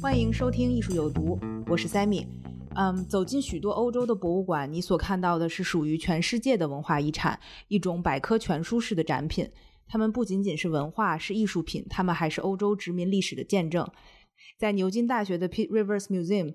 欢迎收听《艺术有毒》，我是 Sammy。嗯，走进许多欧洲的博物馆，你所看到的是属于全世界的文化遗产，一种百科全书式的展品。它们不仅仅是文化，是艺术品，它们还是欧洲殖民历史的见证。在牛津大学的 Pit Rivers Museum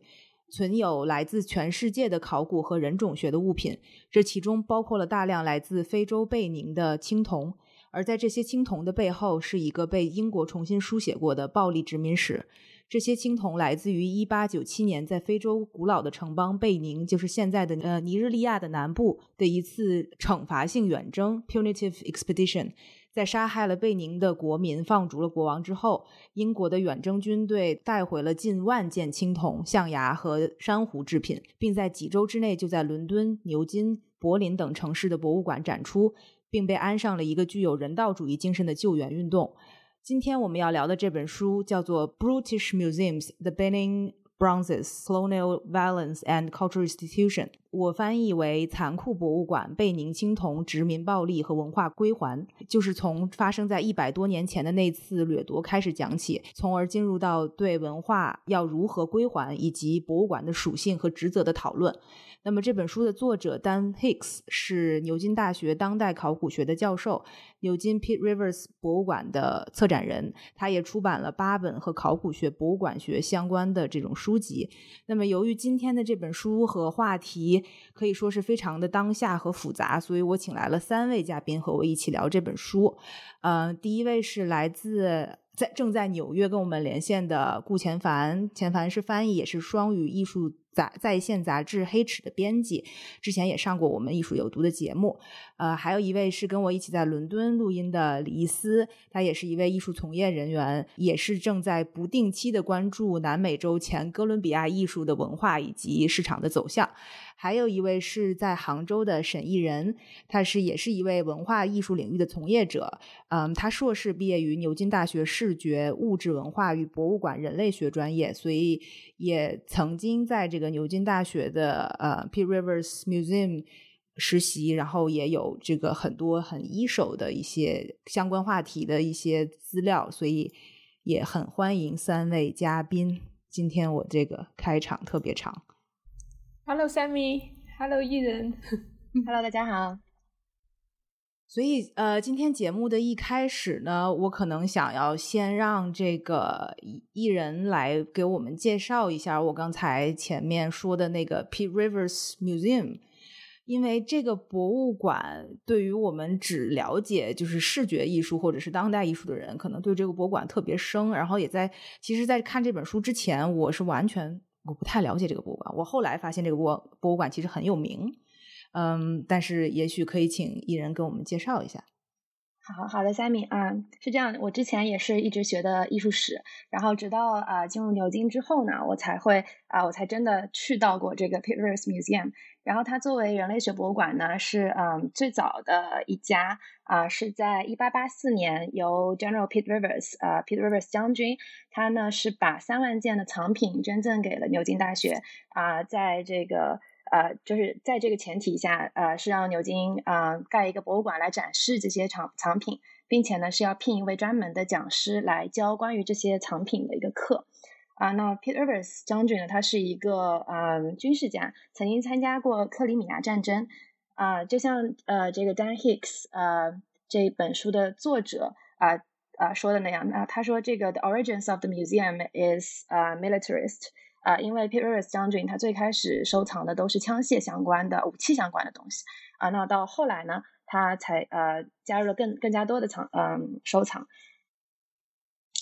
存有来自全世界的考古和人种学的物品，这其中包括了大量来自非洲贝宁的青铜。而在这些青铜的背后，是一个被英国重新书写过的暴力殖民史。这些青铜来自于1897年在非洲古老的城邦贝宁，就是现在的呃尼日利亚的南部的一次惩罚性远征 （punitive expedition）。在杀害了贝宁的国民、放逐了国王之后，英国的远征军队带回了近万件青铜、象牙和珊瑚制品，并在几周之内就在伦敦、牛津、柏林等城市的博物馆展出，并被安上了一个具有人道主义精神的救援运动。今天我们要聊的这本书叫做《Brutish Museums: The Benin Bronzes, Colonial Violence and Cultural Institution》， 我翻译为《残酷博物馆：被宁青铜殖民暴力和文化归还》，就是从发生在一百多年前的那次掠夺开始讲起，从而进入到对文化要如何归还以及博物馆的属性和职责的讨论。那么这本书的作者 Dan Hicks 是牛津大学当代考古学的教授，牛津 Pitt Rivers 博物馆的策展人，他也出版了八本和考古学、博物馆学相关的这种书籍。那么由于今天的这本书和话题可以说是非常的当下和复杂，所以我请来了三位嘉宾和我一起聊这本书。呃，第一位是来自在正在纽约跟我们连线的顾前凡，前凡是翻译，也是双语艺术。杂在线杂志《黑齿》的编辑，之前也上过我们艺术有毒的节目。呃，还有一位是跟我一起在伦敦录音的李伊斯，他也是一位艺术从业人员，也是正在不定期的关注南美洲前哥伦比亚艺术的文化以及市场的走向。还有一位是在杭州的沈艺仁，他是也是一位文化艺术领域的从业者。嗯，他硕士毕业于牛津大学视觉物质文化与博物馆人类学专业，所以也曾经在这个牛津大学的呃 Pitt Rivers Museum 实习，然后也有这个很多很一手的一些相关话题的一些资料，所以也很欢迎三位嘉宾。今天我这个开场特别长。Hello Sammy, Hello 艺人，Hello，大家好。所以，呃，今天节目的一开始呢，我可能想要先让这个艺人来给我们介绍一下我刚才前面说的那个 Pitt Rivers Museum，因为这个博物馆对于我们只了解就是视觉艺术或者是当代艺术的人，可能对这个博物馆特别生。然后也在，其实，在看这本书之前，我是完全我不太了解这个博物馆。我后来发现这个博博物馆其实很有名。嗯，但是也许可以请艺人给我们介绍一下。好好的，Sammy 啊，是这样，我之前也是一直学的艺术史，然后直到啊进入牛津之后呢，我才会啊，我才真的去到过这个 Pitt Rivers Museum。然后它作为人类学博物馆呢，是嗯最早的一家啊，是在一八八四年由 General Pitt Rivers 啊 Pitt Rivers 将军，他呢是把三万件的藏品捐赠给了牛津大学啊，在这个。呃，就是在这个前提下，呃，是让牛津啊、呃、盖一个博物馆来展示这些藏藏品，并且呢是要聘一位专门的讲师来教关于这些藏品的一个课。啊、那 Peter Evers 将军呢，他是一个呃军事家，曾经参加过克里米亚战争。啊、就像呃这个 Dan Hicks 呃这本书的作者啊啊、说的那样，那他说这个 The origins of the museum is a militarist。啊、呃，因为 p e r i s 将军他最开始收藏的都是枪械相关的、武器相关的东西啊、那到后来呢，他才呃加入了更更加多的藏嗯、收藏。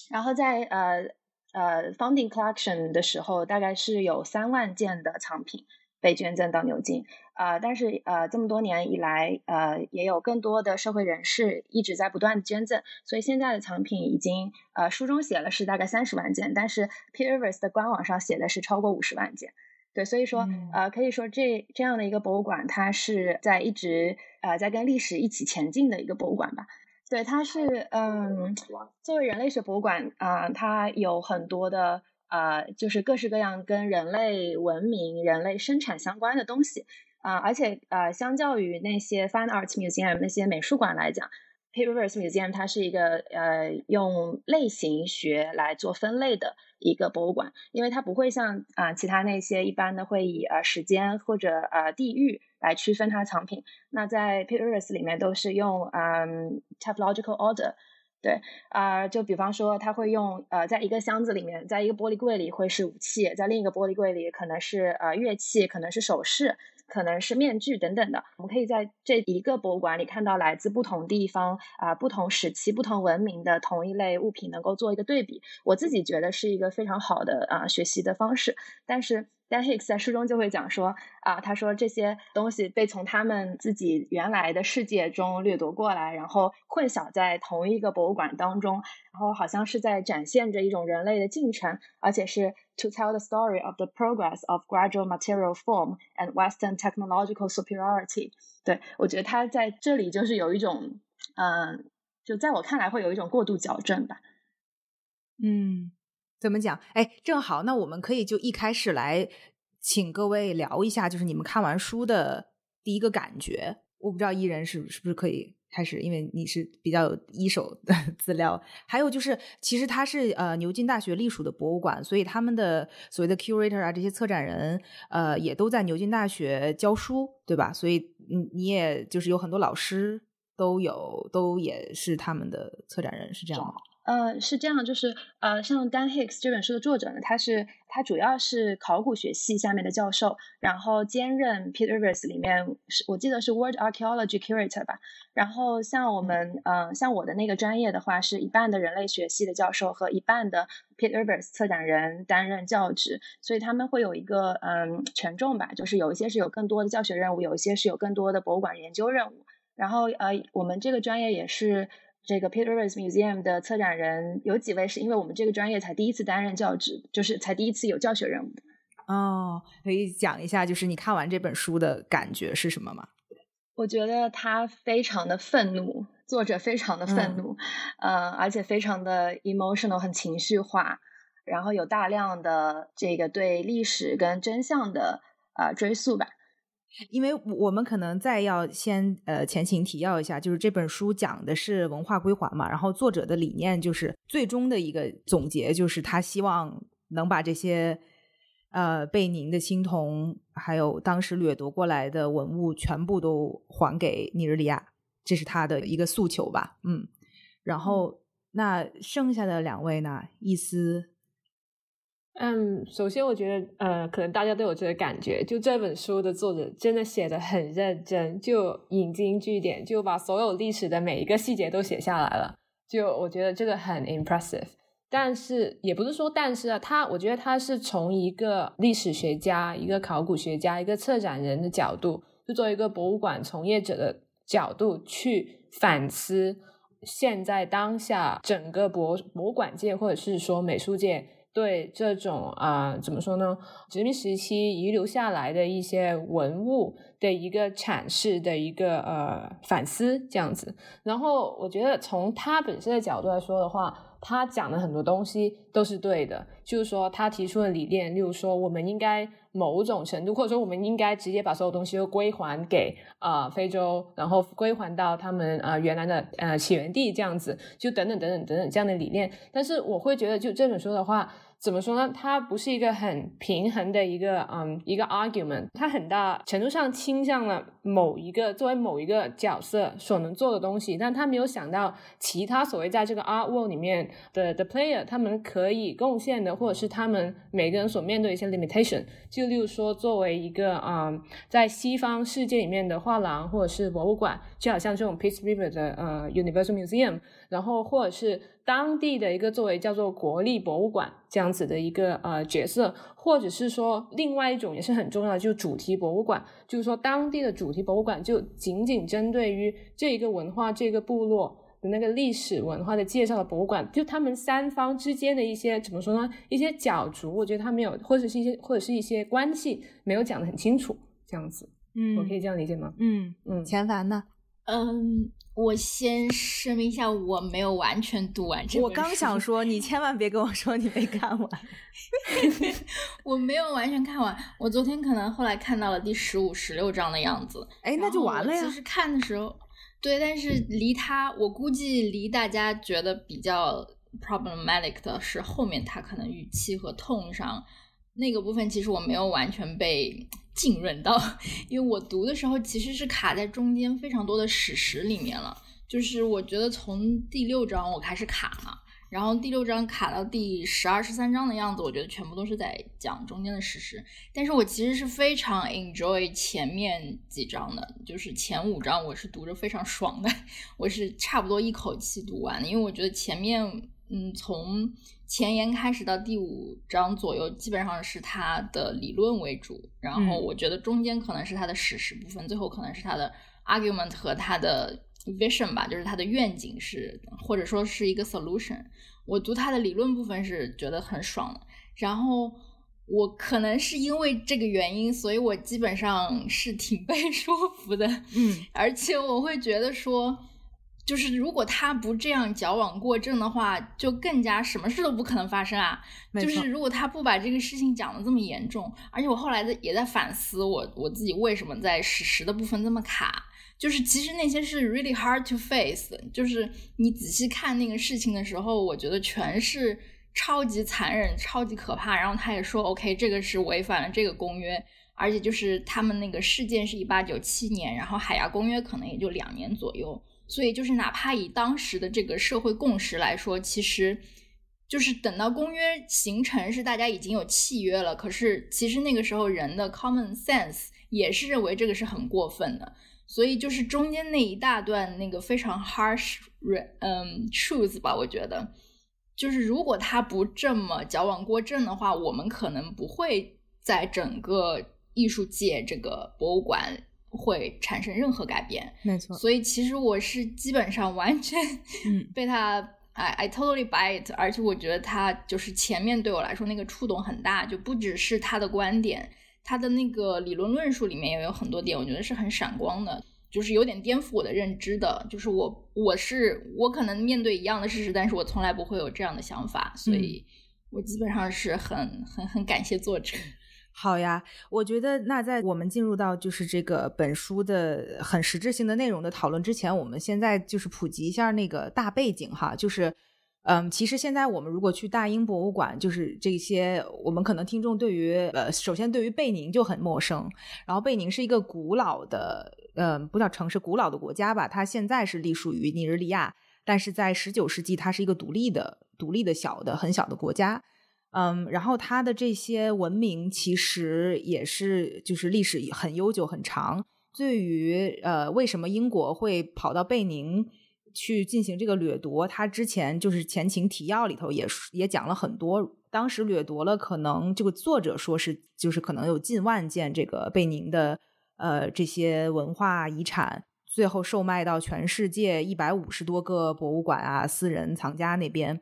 然后在呃呃 founding collection 的时候，大概是有三万件的藏品被捐赠到牛津啊，但是呃，这么多年以来，呃，也有更多的社会人士一直在不断的捐赠，所以现在的藏品已经呃，书中写了是大概三十万件，但是 p e r v e r s 的官网上写的是超过五十万件。对，所以说呃，可以说这这样的一个博物馆，它是在一直呃在跟历史一起前进的一个博物馆吧。对，它是嗯，作为人类学博物馆啊，它有很多的。呃，就是各式各样跟人类文明、人类生产相关的东西啊，而且呃，相较于那些 Fine Arts Museum 那些美术馆来讲，Rivers Museum 它是一个呃用类型学来做分类的一个博物馆，因为它不会像啊其他那些一般的会以呃时间或者呃地域来区分它藏品，那在 Rivers 里面都是用嗯 typological order。对啊，就比方说，他会用呃，在一个箱子里面，在一个玻璃柜里会是武器，在另一个玻璃柜里可能是呃乐器，可能是首饰，可能是面具等等的。我们可以在这一个博物馆里看到来自不同地方啊、不同时期、不同文明的同一类物品，能够做一个对比。我自己觉得是一个非常好的啊学习的方式，但是。Dan Hicks 在书中就会讲说啊，他说这些东西被从他们自己原来的世界中掠夺过来，然后混淆在同一个博物馆当中，然后好像是在展现着一种人类的进程，而且是 to tell the story of the progress of gradual material form and Western technological superiority。对我觉得他在这里就是有一种，嗯，就在我看来会有一种过度矫正吧。嗯。怎么讲？哎，正好，那我们可以就一开始来请各位聊一下，就是你们看完书的第一个感觉。我不知道艺人是是不是可以开始，因为你是比较有一手的 资料。还有就是，其实它是呃牛津大学隶属的博物馆，所以他们的所谓的 curator 啊，这些策展人呃也都在牛津大学教书，对吧？所以你你也就是有很多老师都有，都也是他们的策展人，是这样吗？呃，是这样，就是呃，像 Dan Hicks 这本书的作者呢，他是他主要是考古学系下面的教授，然后兼任 Peter Rivers 里面是我记得是 World Archaeology Curator 吧。然后像我们呃，像我的那个专业的话，是一半的人类学系的教授和一半的 Peter Rivers 策展人担任教职，所以他们会有一个嗯权重吧，就是有一些是有更多的教学任务，有一些是有更多的博物馆研究任务。然后呃，我们这个专业也是。这个 Peter Rivers Museum 的策展人有几位是因为我们这个专业才第一次担任教职，就是才第一次有教学任务。哦，可以讲一下，就是你看完这本书的感觉是什么吗？我觉得他非常的愤怒，作者非常的愤怒，呃，而且非常的 emotional，很情绪化，然后有大量的这个对历史跟真相的啊追溯吧。因为我们可能再要先呃前情提要一下，就是这本书讲的是文化归还嘛，然后作者的理念就是最终的一个总结，就是他希望能把这些呃被您的青铜还有当时掠夺过来的文物全部都还给尼日利亚，这是他的一个诉求吧，嗯，然后那剩下的两位呢，伊斯。嗯，首先我觉得，呃，可能大家都有这个感觉，就这本书的作者真的写的很认真，就引经据典，就把所有历史的每一个细节都写下来了。就我觉得这个很 impressive。但是也不是说，但是啊，他我觉得他是从一个历史学家、一个考古学家、一个策展人的角度，就作为一个博物馆从业者的角度去反思现在当下整个博博物馆界或者是说美术界。对这种啊，怎么说呢？殖民时期遗留下来的一些文物的一个阐释的一个呃反思，这样子。然后我觉得从他本身的角度来说的话，他讲的很多东西都是对的。就是说，他提出的理念，例如说，我们应该某种程度，或者说，我们应该直接把所有东西都归还给啊非洲，然后归还到他们啊原来的呃起源地，这样子，就等等等等等等这样的理念。但是我会觉得，就这本书的话。怎么说呢？它不是一个很平衡的一个嗯一个 argument，它很大程度上倾向了某一个作为某一个角色所能做的东西，但他没有想到其他所谓在这个 art world 里面的的 player 他们可以贡献的，或者是他们每个人所面对一些 limitation。就例如说，作为一个嗯在西方世界里面的画廊或者是博物馆，就好像这种 Peace River 的呃 Universal Museum，然后或者是当地的一个作为叫做国立博物馆这样。子的一个呃角色，或者是说另外一种也是很重要的，就是主题博物馆，就是说当地的主题博物馆就仅仅针对于这一个文化、这个部落的那个历史文化的介绍的博物馆，就他们三方之间的一些怎么说呢？一些角逐，我觉得他没有，或者是一些或者是一些关系没有讲得很清楚，这样子，嗯我可以这样理解吗？嗯嗯，钱凡呢？嗯，我先声明一下，我没有完全读完这本我刚想说，你千万别跟我说你没看完。我没有完全看完，我昨天可能后来看到了第十五、十六章的样子。哎，那就完了呀其。实看的时候，对，但是离他，我估计离大家觉得比较 problematic 的是后面他可能语气和痛上那个部分，其实我没有完全被 浸润到，因为我读的时候其实是卡在中间非常多的史实里面了。就是我觉得从第六章我开始卡嘛，然后第六章卡到第十二、十三章的样子，我觉得全部都是在讲中间的史实。但是我其实是非常 enjoy 前面几章的，就是前五章我是读着非常爽的，我是差不多一口气读完的，因为我觉得前面嗯从前言开始到第五章左右，基本上是他的理论为主，然后嗯我觉得中间可能是他的史实部分，最后可能是他的 argument 和他的 vision 吧，就是他的愿景是，或者说是一个 solution。我读他的理论部分是觉得很爽的，然后我可能是因为这个原因，所以我基本上是挺 被说服的，嗯，而且我会觉得说，就是如果他不这样矫枉过正的话，就更加什么事都不可能发生啊。就是如果他不把这个事情讲的这么严重，而且我后来在也在反思我我自己为什么在史实的部分这么卡。就是其实那些是 really hard to face，就是你仔细看那个事情的时候，我觉得全是超级残忍、超级可怕。然后他也说，OK，这个是违反了这个公约，而且就是他们那个事件是一八九七年，然后海牙公约可能也就两年左右，所以就是哪怕以当时的这个社会共识来说，其实就是等到公约形成是大家已经有契约了，可是其实那个时候人的 common sense 也是认为这个是很过分的。所以就是中间那一大段那个非常 harsh，嗯，truth 吧，我觉得就是如果他不这么矫枉过正的话，我们可能不会在整个艺术界这个博物馆会产生任何改变。没错。所以其实我是基本上完全嗯 被他，I I totally buy it，而且我觉得他就是前面对我来说那个触动很大，就不只是他的观点，他的那个理论论述里面也有很多点，我觉得是很闪光的。就是有点颠覆我的认知的，就是我我是我可能面对一样的事实，但是我从来不会有这样的想法，所以我基本上是很很很感谢作者。好呀，我觉得那在我们进入到就是这个本书的很实质性的内容的讨论之前，我们现在就是普及一下那个大背景哈，就是。嗯，其实现在我们如果去大英博物馆，就是这些，我们可能听众对于呃，首先对于贝宁就很陌生，然后贝宁是一个古老的，呃，不叫城市，古老的国家吧，它现在是隶属于尼日利亚，但是在十九世纪，它是一个独立的、独立的小的、很小的国家。嗯，然后它的这些文明其实也是就是历史很悠久很长。对于呃，为什么英国会跑到贝宁去进行这个掠夺？它之前就是前情提要里头也也讲了很多。当时掠夺了，可能这个作者说是就是可能有近万件这个贝宁的呃这些文化遗产，最后售卖到全世界一百五十多个博物馆啊、私人藏家那边。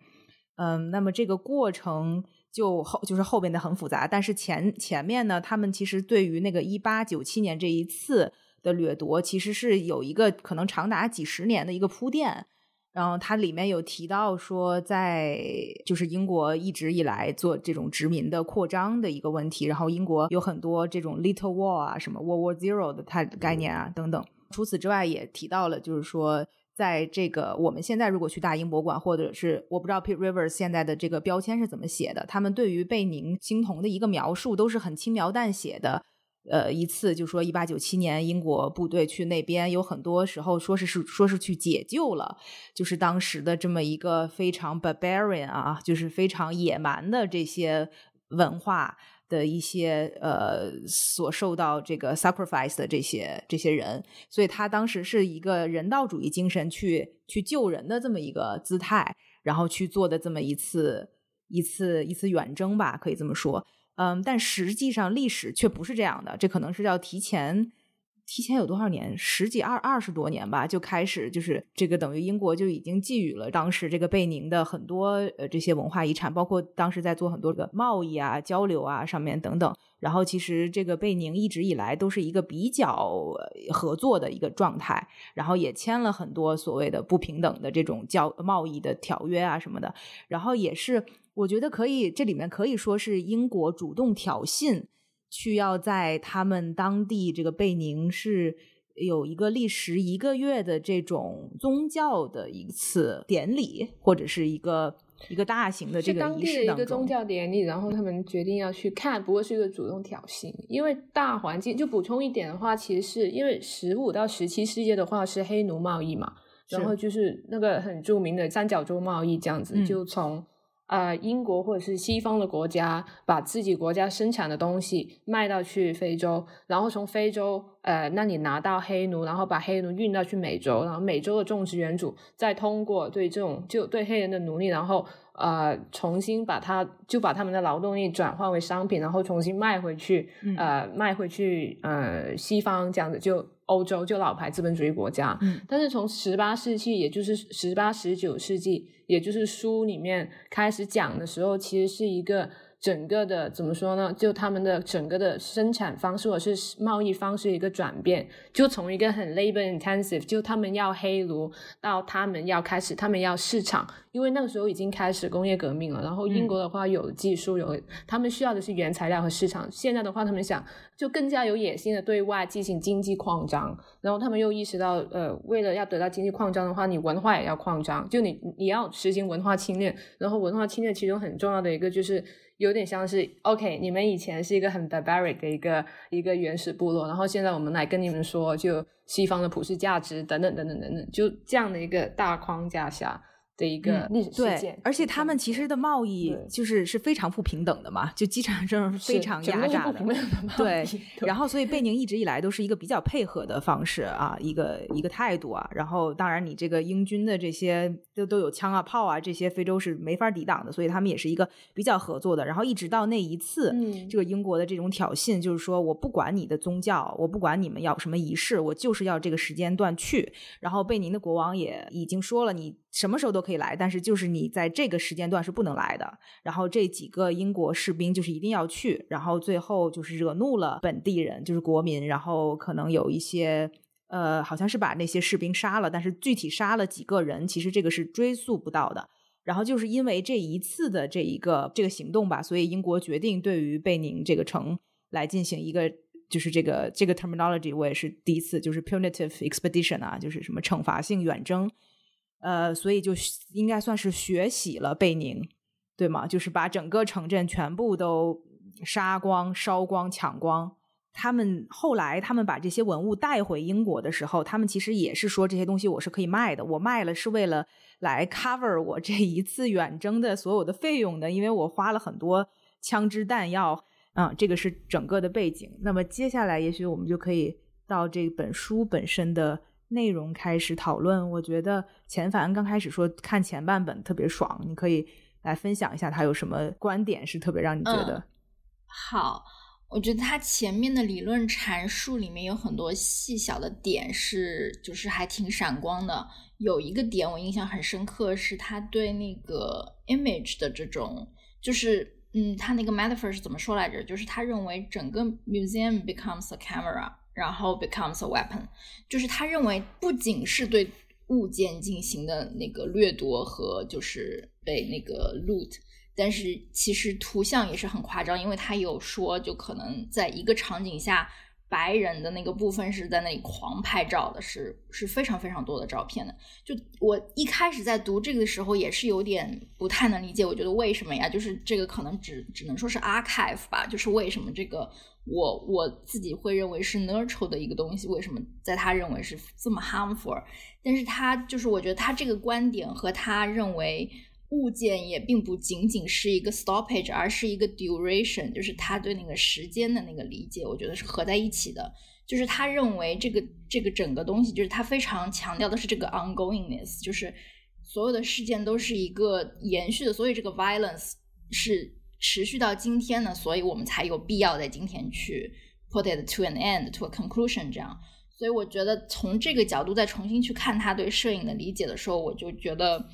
嗯，那么这个过程就后就是后边的很复杂，但是前前面呢，他们其实对于那个一八九七年这一次的掠夺，其实是有一个可能长达几十年的一个铺垫。然后它里面有提到说，在就是英国一直以来做这种殖民的扩张的一个问题，然后英国有很多这种 little war 啊，什么 World War Zero 的它概念啊等等。除此之外，也提到了就是说。在这个我们现在如果去大英博物馆，或者是我不知道 Pete Rivers 现在的这个标签是怎么写的，他们对于贝宁青铜的一个描述都是很轻描淡写的。呃，一次就说一八九七年英国部队去那边，有很多时候说是是说是去解救了，就是当时的这么一个非常 barbarian 啊，就是非常野蛮的这些文化。的一些呃所受到这个 sacrifice 的这些这些人，所以他当时是一个人道主义精神去去救人的这么一个姿态，然后去做的这么一次一次一次远征吧，可以这么说。嗯，但实际上历史却不是这样的，这可能是要提前。提前有多少年？十几二二十多年吧，就开始就是这个等于英国就已经寄予了当时这个贝宁的很多呃这些文化遗产，包括当时在做很多个贸易啊、交流啊上面等等。然后其实这个贝宁一直以来都是一个比较合作的一个状态，然后也签了很多所谓的不平等的这种交贸易的条约啊什么的。然后也是我觉得可以，这里面可以说是英国主动挑衅。需要在他们当地这个贝宁是有一个历时一个月的这种宗教的一次典礼，或者是一个一个大型的这个仪式的一个宗教典礼，然后他们决定要去看，不过是一个主动挑衅。因为大环境就补充一点的话，其实是因为十五到十七世纪的话是黑奴贸易嘛，然后就是那个很著名的三角洲贸易这样子，就从。呃，英国或者是西方的国家把自己国家生产的东西卖到去非洲，然后从非洲呃那里拿到黑奴，然后把黑奴运到去美洲，然后美洲的种植园主再通过对这种就对黑人的奴隶，然后呃重新把它就把他们的劳动力转换为商品，然后重新卖回去，呃卖回去呃西方这样子就。欧洲就老牌资本主义国家，但是从十八世纪，也就是十八十九世纪，也就是书里面开始讲的时候，其实是一个。整个的怎么说呢？就他们的整个的生产方式或者是贸易方式一个转变，就从一个很 labor intensive，就他们要黑奴，到他们要开始，他们要市场，因为那个时候已经开始工业革命了。然后英国的话有技术，有他们需要的是原材料和市场。现在的话，他们想就更加有野心的对外进行经济扩张。然后他们又意识到，呃，为了要得到经济扩张的话，你文化也要扩张，就你你要实行文化侵略。然后文化侵略其中很重要的一个就是。有点像是，OK，你们以前是一个很 barbaric 的一个一个原始部落，然后现在我们来跟你们说，就西方的普世价值等等等等等等，就这样的一个大框架下。的一个历史事件，而且他们其实的贸易就是是非常不平等的嘛，就机场上是非常压榨的，对。然后，所以贝宁一直以来都是一个比较配合的方式啊，一个一个态度啊。然后，当然你这个英军的这些都都有枪啊、炮啊，这些非洲是没法抵挡的，所以他们也是一个比较合作的。然后，一直到那一次，这个英国的这种挑衅，就是说我不管你的宗教，我不管你们要什么仪式，我就是要这个时间段去。然后，贝宁的国王也已经说了，你。什么时候都可以来，但是就是你在这个时间段是不能来的。然后这几个英国士兵就是一定要去，然后最后就是惹怒了本地人，就是国民，然后可能有一些呃，好像是把那些士兵杀了，但是具体杀了几个人，其实这个是追溯不到的。然后就是因为这一次的这一个这个行动吧，所以英国决定对于贝宁这个城来进行一个就是这个这个 terminology，我也是第一次，就是 punitive expedition 啊，就是什么惩罚性远征。呃，所以就应该算是血洗了贝宁，对吗？就是把整个城镇全部都杀光、烧光、抢光。他们后来，他们把这些文物带回英国的时候，他们其实也是说这些东西我是可以卖的。我卖了是为了来 cover 我这一次远征的所有的费用的，因为我花了很多枪支弹药。嗯，这个是整个的背景。那么接下来，也许我们就可以到这本书本身的。内容开始讨论，我觉得钱凡刚开始说看前半本特别爽，你可以来分享一下他有什么观点是特别让你觉得好。我觉得他前面的理论阐述里面有很多细小的点是，就是还挺闪光的。有一个点我印象很深刻，是他对那个 image 的这种，就是嗯，他那个 metaphor 是怎么说来着？就是他认为整个 museum becomes a camera。然后 becomes a weapon，就是他认为不仅是对物件进行的那个掠夺和就是被那个 loot，但是其实图像也是很夸张，因为他有说就可能在一个场景下。白人的那个部分是在那里狂拍照的，是是非常非常多的照片的。就我一开始在读这个的时候，也是有点不太能理解。我觉得为什么呀？就是这个可能只只能说是 archive 吧。就是为什么这个我我自己会认为是 neutral 的一个东西，为什么在他认为是这么 harmful？但是他就是我觉得他这个观点和他认为。物件也并不仅仅是一个 stoppage，而是一个 duration，就是他对那个时间的那个理解，我觉得是合在一起的。就是他认为这个这个整个东西，就是他非常强调的是这个 ongoingness，就是所有的事件都是一个延续的，所以这个 violence 是持续到今天呢，所以我们才有必要在今天去 put it to an end to a conclusion 这样。所以我觉得从这个角度再重新去看他对摄影的理解的时候，我就觉得。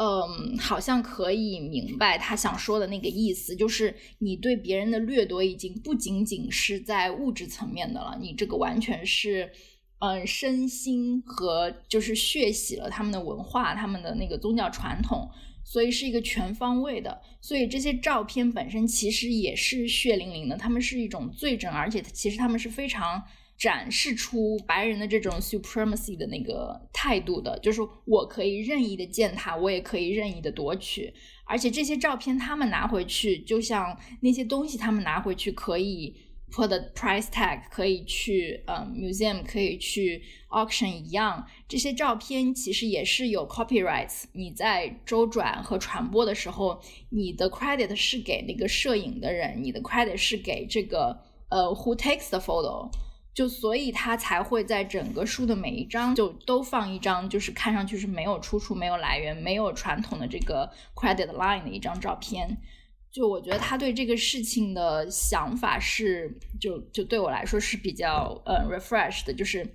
嗯，好像可以明白他想说的那个意思，就是你对别人的掠夺已经不仅仅是在物质层面的了，你这个完全是，嗯，身心和就是血洗了他们的文化，他们的那个宗教传统，所以是一个全方位的。所以这些照片本身其实也是血淋淋的，他们是一种罪证，而且其实他们是非常。展示出白人的这种 supremacy 的那个态度的，就是我可以任意的践踏，我也可以任意的夺取，而且这些照片他们拿回去，就像那些东西他们拿回去可以 put price tag，可以去呃 museum，可以去 auction 一样，这些照片其实也是有 copyrights，你在周转和传播的时候，你的 credit 是给那个摄影的人，你的 credit 是给这个呃 who takes the photo。就所以他才会在整个书的每一章就都放一张，就是看上去是没有出处、没有来源、没有传统的这个 credit line 的一张照片。就我觉得他对这个事情的想法是，就就对我来说是比较呃 refresh 的，就是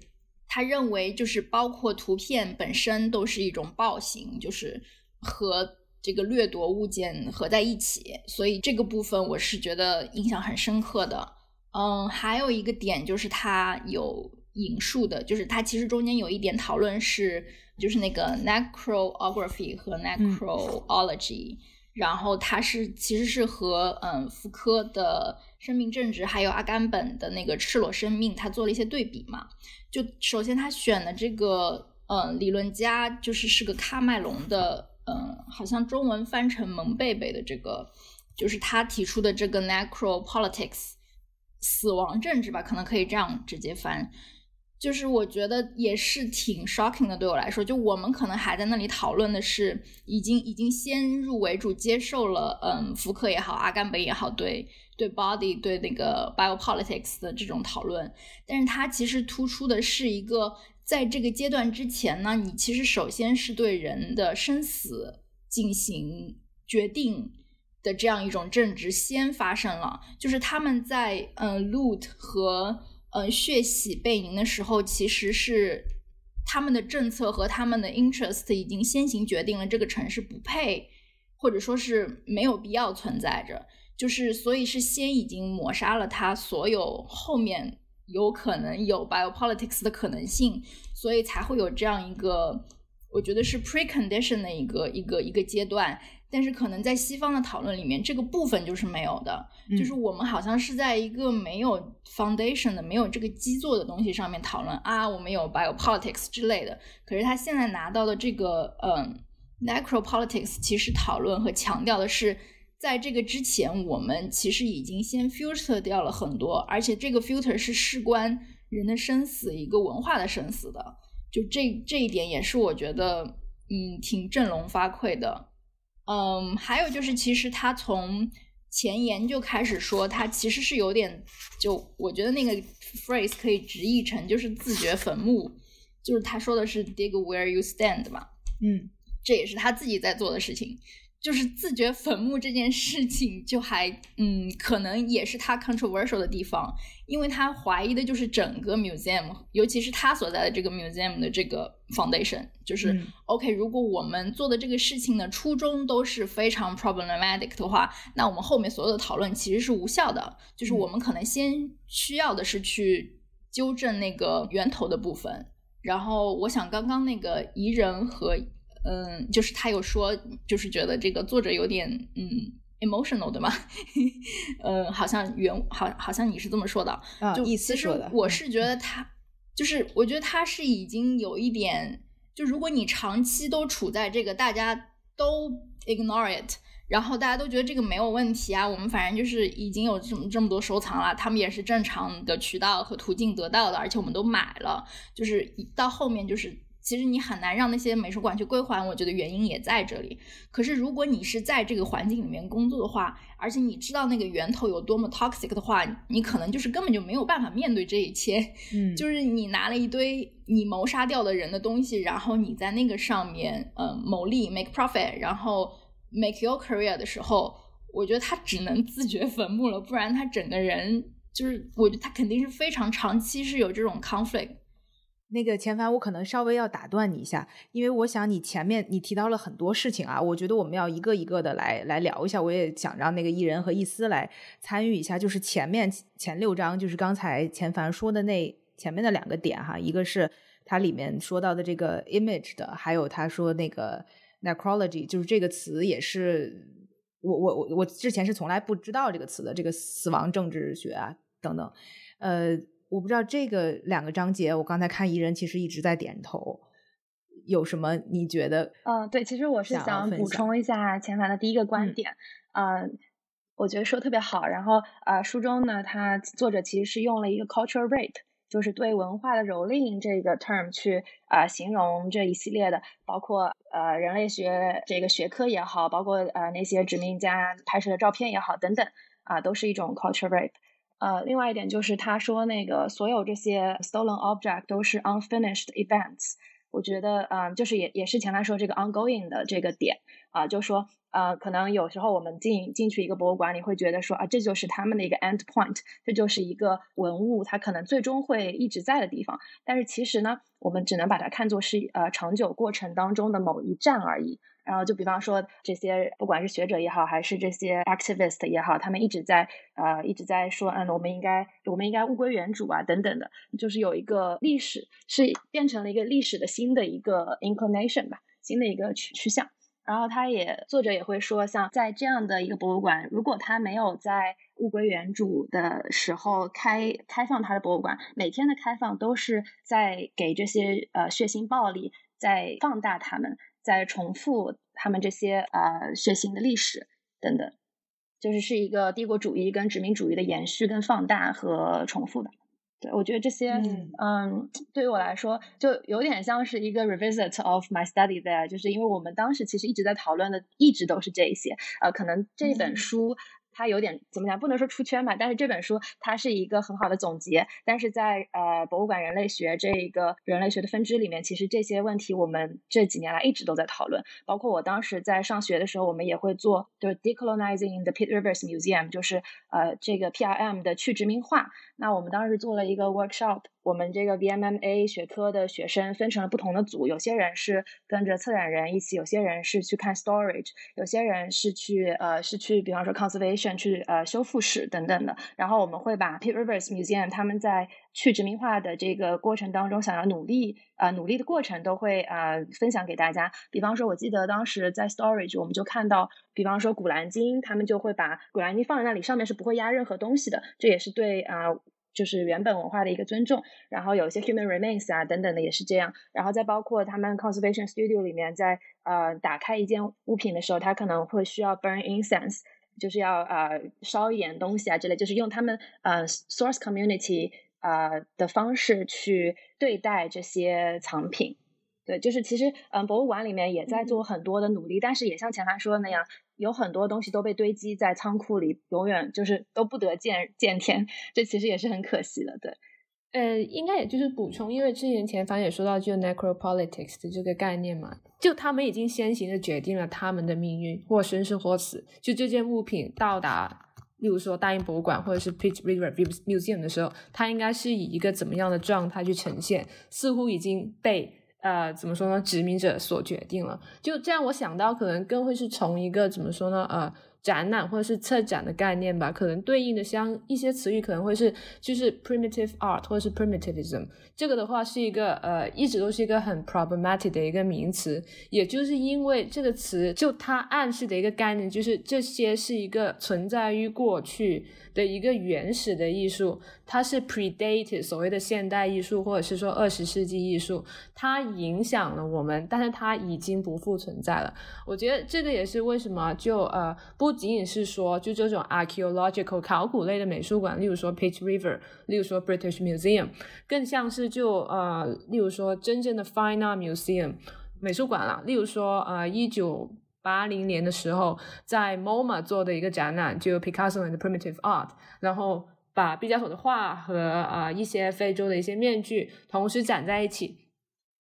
他认为就是包括图片本身都是一种暴行，就是和这个掠夺物件合在一起。所以这个部分我是觉得印象很深刻的。嗯，还有一个点就是他有引述的，就是他其实中间有一点讨论是，就是那个 necrography 和 necrology，然后他是其实是和嗯福柯的生命政治，还有阿甘本的那个赤裸生命，他做了一些对比嘛。就首先他选的这个嗯理论家，就是是个喀麦隆的，嗯，好像中文翻成蒙贝贝的这个，就是他提出的这个 necropolitics。死亡政治吧，可能可以这样直接翻，就是我觉得也是挺 shocking 的。对我来说，就我们可能还在那里讨论的是，已经已经先入为主接受了，嗯，福克也好，阿甘本也好，对对 body 对那个 biopolitics 的这种讨论，但是它其实突出的是一个，在这个阶段之前呢，你其实首先是对人的生死进行决定。的这样一种政治先发生了，就是他们在嗯 loot 和嗯血洗贝宁的时候，其实是他们的政策和他们的 interest 已经先行决定了这个城市不配，或者说是没有必要存在着，就是所以是先已经抹杀了他所有后面有可能有 biopolitics 的可能性，所以才会有这样一个我觉得是 precondition 的一个一个一个阶段。但是可能在西方的讨论里面，这个部分就是没有的，就是我们好像是在一个没有 foundation 的、没有这个基座的东西上面讨论啊，我们有 biopolitics 之类的。可是他现在拿到的这个嗯 necropolitics，其实讨论和强调的是，在这个之前，我们其实已经先 filter 掉了很多，而且这个 filter 是事关人的生死，一个文化的生死的。就这这一点也是我觉得嗯挺振聋发聩的。嗯，还有就是，其实他从前言就开始说，他其实是有点，就我觉得那个 phrase 可以直译成就是自掘坟墓，就是他说的是 dig where you stand 嘛，嗯，这也是他自己在做的事情。就是自掘坟墓这件事情，就还嗯，可能也是他 controversial 的地方，因为他怀疑的就是整个 museum，尤其是他所在的这个 museum 的这个 foundation，就是 OK，如果我们做的这个事情的初衷都是非常 problematic 的话，那我们后面所有的讨论其实是无效的。就是我们可能先需要的是去纠正那个源头的部分。然后我想刚刚那个宜人和。嗯，就是他有说，就是觉得这个作者有点嗯 emotional 对吗？嗯，好像原好好像你是这么说的，就其实我是觉得他就是我觉得他是已经有一点，就如果你长期都处在这个大家都 ignore it，然后大家都觉得这个没有问题啊，我们反正就是已经有这么这么多收藏了，他们也是正常的渠道和途径得到的，而且我们都买了，就是到后面就是。其实你很难让那些美术馆去归还，我觉得原因也在这里。可是如果你是在这个环境里面工作的话，而且你知道那个源头有多么 toxic 的话，你可能就是根本就没有办法面对这一切。嗯，就是你拿了一堆你谋杀掉的人的东西，然后你在那个上面呃牟利 make profit，然后 make your career 的时候，我觉得他只能自掘坟墓了，不然他整个人就是，我觉得他肯定是非常长期是有这种 conflict。那个钱凡，我可能稍微要打断你一下，因为我想你前面你提到了很多事情啊，我觉得我们要一个一个的来来聊一下。我也想让那个艺人和艺思来参与一下，就是前面前六章，就是刚才钱凡说的那前面的两个点哈，一个是它里面说到的这个 image 的，还有他说那个 necrology，就是这个词也是我我我我之前是从来不知道这个词的，这个死亡政治学啊等等，呃。我不知道这个两个章节，我刚才看怡人其实一直在点头，有什么你觉得？嗯，对，其实我是想补充一下钱凡的第一个观点，嗯，我觉得说特别好。然后呃，书中呢，他作者其实是用了一个 cultural rate，就是对文化的蹂躏这个 term 去啊形容这一系列的，包括呃人类学这个学科也好，包括呃那些殖民家拍摄的照片也好等等啊，都是一种 cultural rape。呃，另外一点就是他说那个所有这些 stolen object 都是 unfinished events，我觉得嗯，就是也也是前来说这个 ongoing 的这个点啊，就说呃，可能有时候我们进进去一个博物馆，你会觉得说啊，这就是他们的一个 end point，这就是一个文物，它可能最终会一直在的地方，但是其实呢，我们只能把它看作是呃长久过程当中的某一站而已。然后就比方说这些，不管是学者也好，还是这些 activist 也好，他们一直在呃一直在说，嗯，我们应该我们应该物归原主啊，等等的，就是有一个历史是变成了一个历史的新的一个 inclination 吧，新的一个趋趋向。然后他也作者也会说，像在这样的一个博物馆，如果他没有在物归原主的时候开开放他的博物馆，每天的开放都是在给这些呃血腥暴力在放大他们。在重复他们这些呃血腥的历史等等，就是是一个帝国主义跟殖民主义的延续跟放大和重复的。对我觉得这些嗯，对于我来说就有点像是一个 revisit of my study there，就是因为我们当时其实一直在讨论的一直都是这一些，呃，可能这本书。它有点怎么讲？不能说出圈吧，但是这本书它是一个很好的总结。但是在呃博物馆人类学这一个人类学的分支里面，其实这些问题我们这几年来一直都在讨论。包括我当时在上学的时候，我们也会做，就是 decolonizing the Pitt Rivers Museum，就是呃这个 PRM 的去殖民化。那我们当时做了一个 workshop。我们这个 BMMA 学科的学生分成了不同的组，有些人是跟着策展人一起，有些人是去看 storage，有些人是去呃是去比方说 conservation 去呃修复室等等的。然后我们会把 Pitt Rivers Museum 他们在去殖民化的这个过程当中想要努力呃努力的过程都会呃分享给大家。比方说，我记得当时在 storage 我们就看到，比方说古兰经，他们就会把古兰经放在那里，上面是不会压任何东西的，这也是对啊。就是原本文化的一个尊重，然后有一些 human remains 啊等等的也是这样，然后再包括他们 conservation studio 里面，在呃打开一件物品的时候，他可能会需要 burn incense，就是要呃烧一点东西啊之类，就是用他们呃 source community 呃的方式去对待这些藏品。对，就是其实嗯博物馆里面也在做很多的努力，但是也像前台说的那样。有很多东西都被堆积在仓库里，永远就是都不得见见天，这其实也是很可惜的。对，呃，应该也就是补充，因为之前前方也说到就 necropolitics 的这个概念嘛，就他们已经先行的决定了他们的命运，或生是或死。就这件物品到达，例如说大英博物馆或者是 Pitt River Museum 的时候，它应该是以一个怎么样的状态去呈现？似乎已经被。呃，怎么说呢？殖民者所决定了，就这样，我想到可能更会是从一个怎么说呢？呃。展览或者是策展的概念吧，可能对应的相一些词语可能会是就是 primitive art 或者是 primitivism，这个的话是一个呃一直都是一个很 problematic 的一个名词，也就是因为这个词就它暗示的一个概念就是这些是一个存在于过去的一个原始的艺术，它是 predated 所谓的现代艺术或者是说二十世纪艺术，它影响了我们，但是它已经不复存在了。我觉得这个也是为什么就呃不。仅仅是说，就这种 archaeological 考古类的美术馆，例如说 p i t c h River，例如说 British Museum，更像是就呃，例如说真正的 Fine Art Museum 美术馆啦。例如说呃，一九八零年的时候，在 MoMA 做的一个展览，就 Picasso and Primitive Art，然后把毕加索的画和啊一些非洲的一些面具同时展在一起。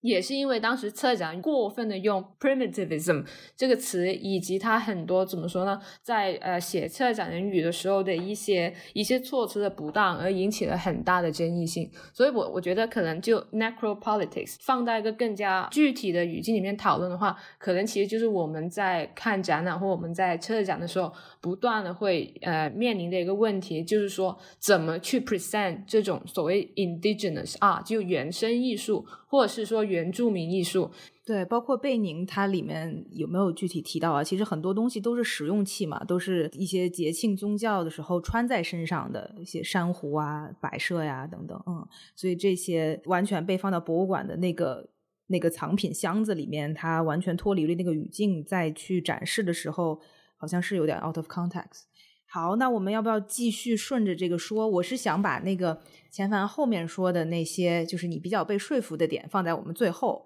也是因为当时策展过分的用 primitivism 这个词，以及他很多怎么说呢，在呃写策展人语的时候的一些一些措辞的不当，而引起了很大的争议性。所以我我觉得可能就 necropolitics 放在一个更加具体的语境里面讨论的话，可能其实就是我们在看展览或我们在策展的时候，不断的会呃面临的一个问题，就是说怎么去 present 这种所谓 indigenous 啊，就原生艺术。或者是说原住民艺术，对，包括贝宁，它里面有没有具体提到啊？其实很多东西都是实用器嘛，都是一些节庆、宗教的时候穿在身上的一些珊瑚啊、摆设呀等等，嗯，所以这些完全被放到博物馆的那个那个藏品箱子里面，它完全脱离了那个语境，再去展示的时候，好像是有点 out of context。好，那我们要不要继续顺着这个说？我是想把那个钱凡后面说的那些，就是你比较被说服的点，放在我们最后，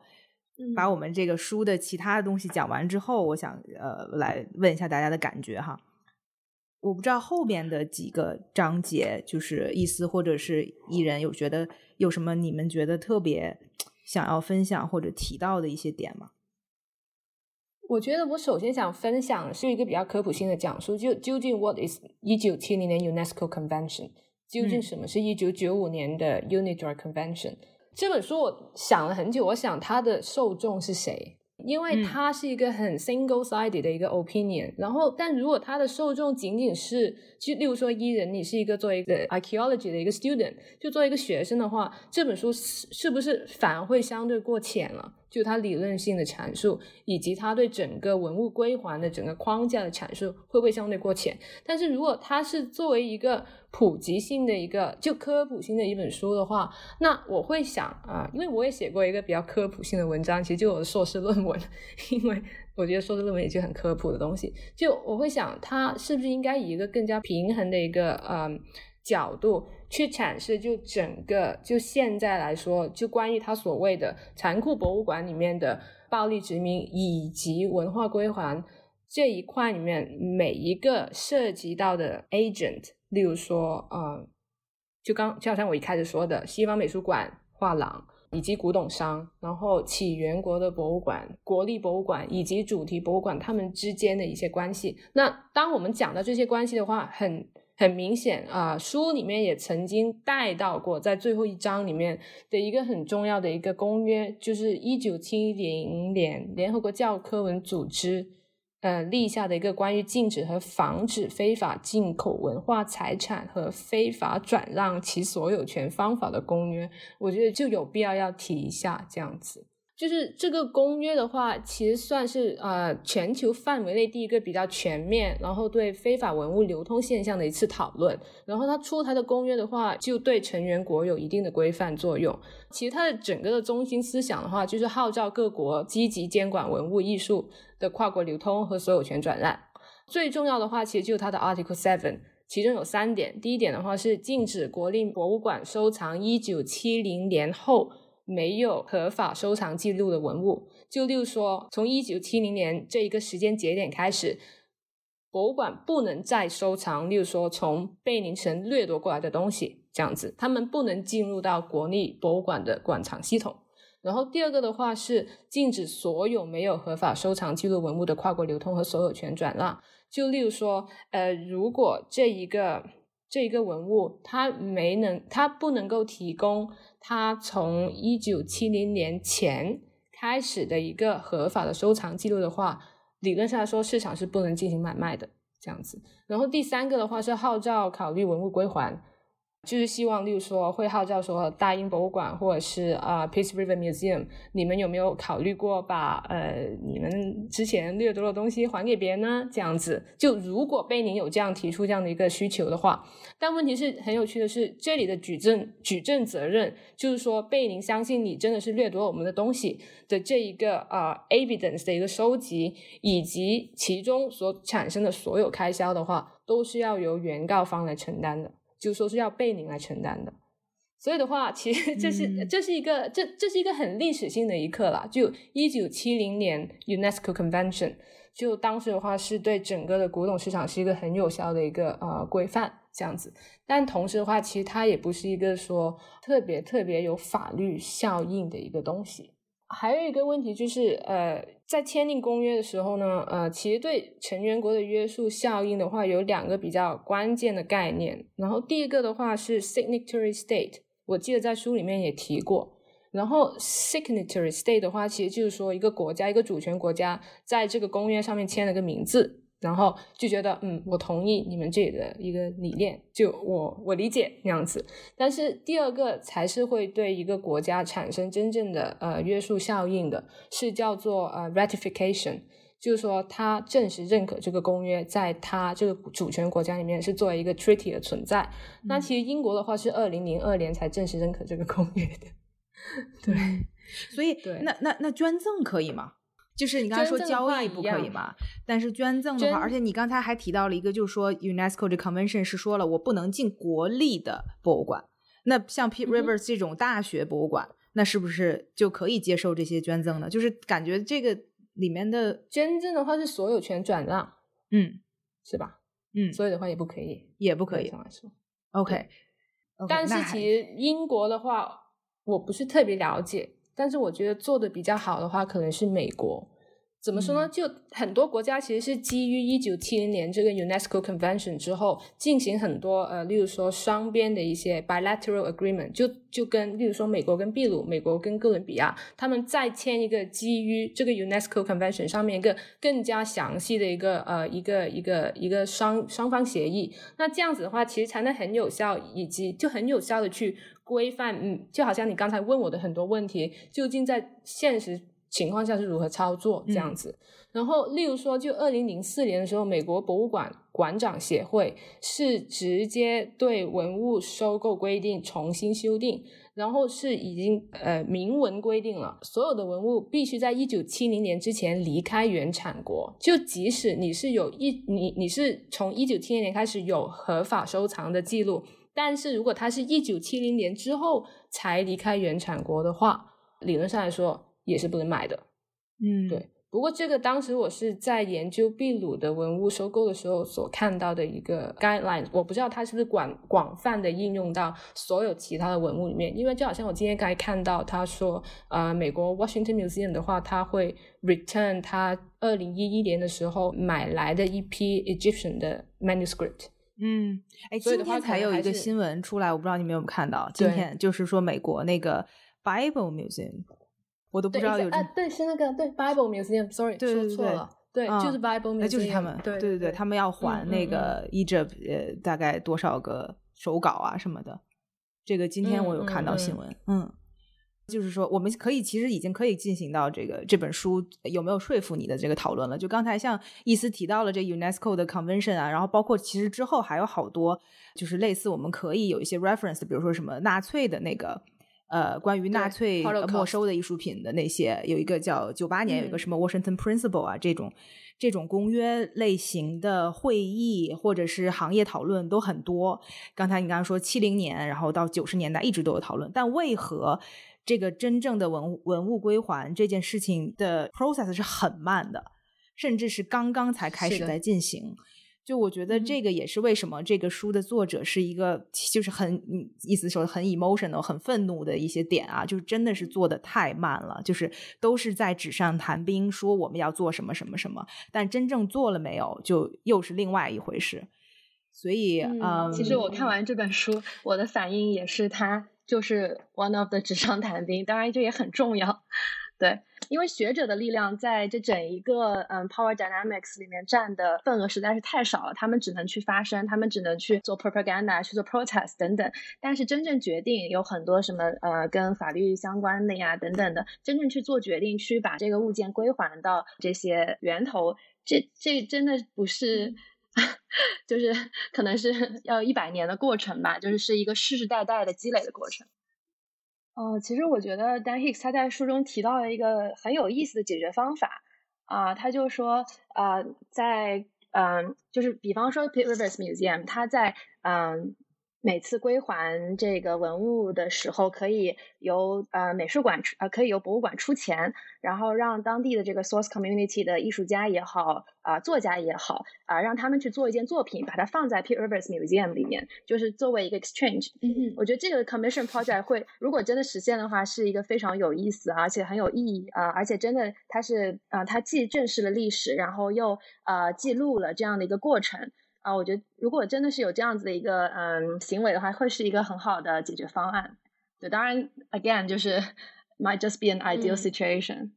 把我们这个书的其他的东西讲完之后，我想呃来问一下大家的感觉哈。我不知道后边的几个章节，就是意思或者是艺人有觉得有什么你们觉得特别想要分享或者提到的一些点吗？我觉得我首先想分享是一个比较科普性的讲述，就究竟 What is 一九七零年 UNESCO Convention？究竟什么是一九九五年的 UNIDROIT Convention？这本书我想了很久，我想它的受众是谁？因为它是一个很 single-sided 的一个 opinion。然后，但如果它的受众仅仅是，就例如说伊人，你是一个作为一个 archaeology 的一个 student，就作为一个学生的话，这本书是是不是反而会相对过浅了？就它理论性的阐述，以及它对整个文物归还的整个框架的阐述，会不会相对过浅？但是如果它是作为一个普及性的一个就科普性的一本书的话，那我会想啊，因为我也写过一个比较科普性的文章，其实就我的硕士论文，因为我觉得硕士论文也就很科普的东西，就我会想，它是不是应该以一个更加平衡的一个嗯。角度去阐释，就整个就现在来说，就关于他所谓的残酷博物馆里面的暴力殖民以及文化归还这一块里面每一个涉及到的 agent，例如说，呃，就刚就好像我一开始说的西方美术馆画廊以及古董商，然后起源国的博物馆、国立博物馆以及主题博物馆，他们之间的一些关系。那当我们讲到这些关系的话，很。很明显啊，书里面也曾经带到过，在最后一章里面的一个很重要的一个公约，就是一九七零年联合国教科文组织呃立下的一个关于禁止和防止非法进口文化财产和非法转让其所有权方法的公约。我觉得就有必要要提一下这样子。就是这个公约的话，其实算是呃全球范围内第一个比较全面，然后对非法文物流通现象的一次讨论。然后它出台的公约的话，就对成员国有一定的规范作用。其实它的整个的中心思想的话，就是号召各国积极监管文物艺术的跨国流通和所有权转让。最重要的话，其实就是它的 Article Seven，其中有三点。第一点的话是禁止国立博物馆收藏一九七零年后。没有合法收藏记录的文物，就例如说，从一九七零年这一个时间节点开始，博物馆不能再收藏，例如说从贝宁城掠夺过来的东西，这样子，他们不能进入到国立博物馆的馆藏系统。然后第二个的话是禁止所有没有合法收藏记录文物的跨国流通和所有权转让，就例如说，呃，如果这一个这一个文物它没能，它不能够提供。他从一九七零年前开始的一个合法的收藏记录的话，理论上来说市场是不能进行买卖的这样子。然后第三个的话是号召考虑文物归还。就是希望，例如说，会号召说，大英博物馆或者是啊，Peace River Museum，你们有没有考虑过把呃你们之前掠夺的东西还给别人呢？这样子，就如果贝宁有这样提出这样的一个需求的话，但问题是很有趣的是，这里的举证举证责任，就是说贝宁相信你真的是掠夺我们的东西的这一个啊 evidence 的一个收集，以及其中所产生的所有开销的话，都是要由原告方来承担的。就说是要贝宁来承担的，所以的话，其实这是这是一个这这是一个很历史性的一刻了。就一九七零年 UNESCO Convention，就当时的话是对整个的古董市场是一个很有效的一个呃规范这样子。但同时的话，其实它也不是一个说特别特别有法律效应的一个东西。还有一个问题就是，呃，在签订公约的时候呢，呃，其实对成员国的约束效应的话，有两个比较关键的概念。然后第一个的话是 signatory state，我记得在书里面也提过。然后 signatory state 的话，其实就是说一个国家，一个主权国家在这个公约上面签了个名字。然后就觉得，嗯，我同意你们这里的一个理念，就我我理解那样子。但是第二个才是会对一个国家产生真正的呃约束效应的，是叫做呃 ratification，就是说他正式认可这个公约，在他这个主权国家里面是作为一个 treaty 的存在。那其实英国的话是二零零二年才正式认可这个公约的。对，所以那那那捐赠可以吗？就是你刚才说交易不可以嘛？但是捐赠的话，而且你刚才还提到了一个，就是说 UNESCO 这 convention 是说了，我不能进国立的博物馆。那像 Pitt Rivers 这种大学博物馆，那是不是就可以接受这些捐赠呢？就是感觉这个里面的捐赠的话是所有权转让，嗯，是吧？嗯，所以的话也不可以，也不可以来说。OK，但是其实英国的话，我不是特别了解。但是我觉得做的比较好的话，可能是美国。怎么说呢？就很多国家其实是基于一九七零年这个 UNESCO Convention 之后，进行很多呃，例如说双边的一些 bilateral agreement，就就跟例如说美国跟秘鲁、美国跟哥伦比亚，他们再签一个基于这个 UNESCO Convention 上面一个更加详细的一个呃一个一个一个双双方协议。那这样子的话，其实才能很有效，以及就很有效的去。规范，嗯，就好像你刚才问我的很多问题，究竟在现实情况下是如何操作这样子？然后，例如说，就二零零四年的时候，美国博物馆馆长协会是直接对文物收购规定重新修订，然后是已经呃明文规定了，所有的文物必须在一九七零年之前离开原产国，就即使你是有一你你是从一九七零年开始有合法收藏的记录。但是如果他是一九七零年之后才离开原产国的话，理论上来说也是不能买的。嗯，对。不过这个当时我是在研究秘鲁的文物收购的时候所看到的一个 guideline，我不知道它是不是广广泛的应用到所有其他的文物里面。因为就好像我今天刚才看到他说，呃，美国 Washington Museum 的话，他会 return 他二零一一年的时候买来的一批 Egyptian 的 manuscript。嗯，哎，今天才有一个新闻出来，我不知道你们有没有看到。今天就是说美国那个 Bible Museum，我都不知道有。啊，对，是那个对 Bible Museum，sorry，说错了，对，就是 Bible Museum，就是他们，对对对，他们要还那个 Egypt 呃大概多少个手稿啊什么的。这个今天我有看到新闻，嗯。就是说，我们可以其实已经可以进行到这个这本书有没有说服你的这个讨论了。就刚才像意思提到了这 UNESCO 的 Convention 啊，然后包括其实之后还有好多就是类似，我们可以有一些 reference，比如说什么纳粹的那个呃关于纳粹没收的艺术品的那些，有一个叫九八年有一个什么 Washington Principle 啊这种这种公约类型的会议或者是行业讨论都很多。刚才你刚刚说七零年，然后到九十年代一直都有讨论，但为何？这个真正的文文物归还这件事情的 process 是很慢的，甚至是刚刚才开始在进行。就我觉得这个也是为什么这个书的作者是一个，就是很意思说很 emotional、很愤怒的一些点啊，就是真的是做的太慢了，就是都是在纸上谈兵，说我们要做什么什么什么，但真正做了没有，就又是另外一回事。所以，嗯，其实我看完这本书，我的反应也是他。就是 one of the 纸上谈兵，当然这也很重要，对，因为学者的力量在这整一个嗯 power dynamics 里面占的份额实在是太少了，他们只能去发声，他们只能去做 propaganda，去做 protest 等等，但是真正决定有很多什么呃跟法律相关的呀等等的，真正去做决定，去把这个物件归还到这些源头，这这真的不是。就是可能是要一百年的过程吧，就是是一个世世代代的积累的过程。哦，其实我觉得 Dan Hicks 他在书中提到了一个很有意思的解决方法啊，他就说啊，在嗯，就是比方说 Pitt Rivers Museum，他在嗯每次归还这个文物的时候，可以由呃美术馆出呃可以由博物馆出钱，然后让当地的这个 source community 的艺术家也好啊、作家也好啊、让他们去做一件作品，把它放在 Peter Rivers Museum 里面，就是作为一个 exchange。我觉得这个 commission project 会，如果真的实现的话，是一个非常有意思，而且很有意义啊、而且真的它是啊、它既正视了历史，然后又呃记录了这样的一个过程啊、我觉得如果真的是有这样子的一个嗯行为的话，会是一个很好的解决方案。对，当然 again 就是 might just be an ideal 嗯 situation。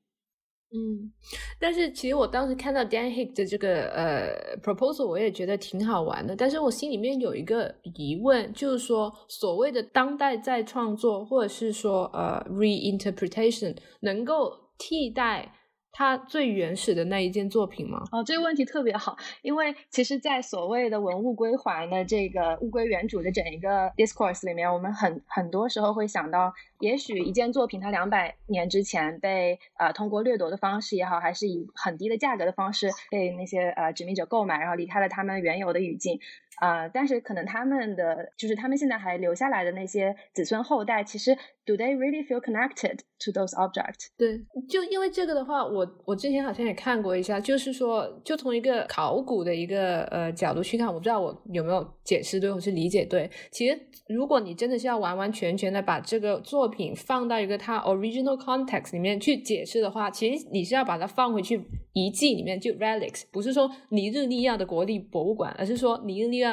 嗯，但是其实我当时看到 Dan Hick 的这个呃 proposal，我也觉得挺好玩的。但是我心里面有一个疑问，就是说所谓的当代再创作，或者是说呃 reinterpretation，能够替代它最原始的那一件作品吗？哦，这个问题特别好，因为其实，在所谓的文物归还的这个物归原主的整一个 discourse 里面，我们很很多时候会想到，也许一件作品它两百年之前被呃通过掠夺的方式也好，还是以很低的价格的方式被那些呃殖民者购买，然后离开了他们原有的语境。呃，但是可能他们的就是他们现在还留下来的那些子孙后代，其实 do they really feel connected to those objects？对，就因为这个的话，我我之前好像也看过一下，就是说，就从一个考古的一个呃角度去看，我不知道我有没有解释对，或是理解对。其实，如果你真的是要完完全全的把这个作品放到一个它 original context 里面去解释的话，其实你是要把它放回去遗迹里面，就 relics，不是说尼日利亚的国立博物馆，而是说尼日利亚。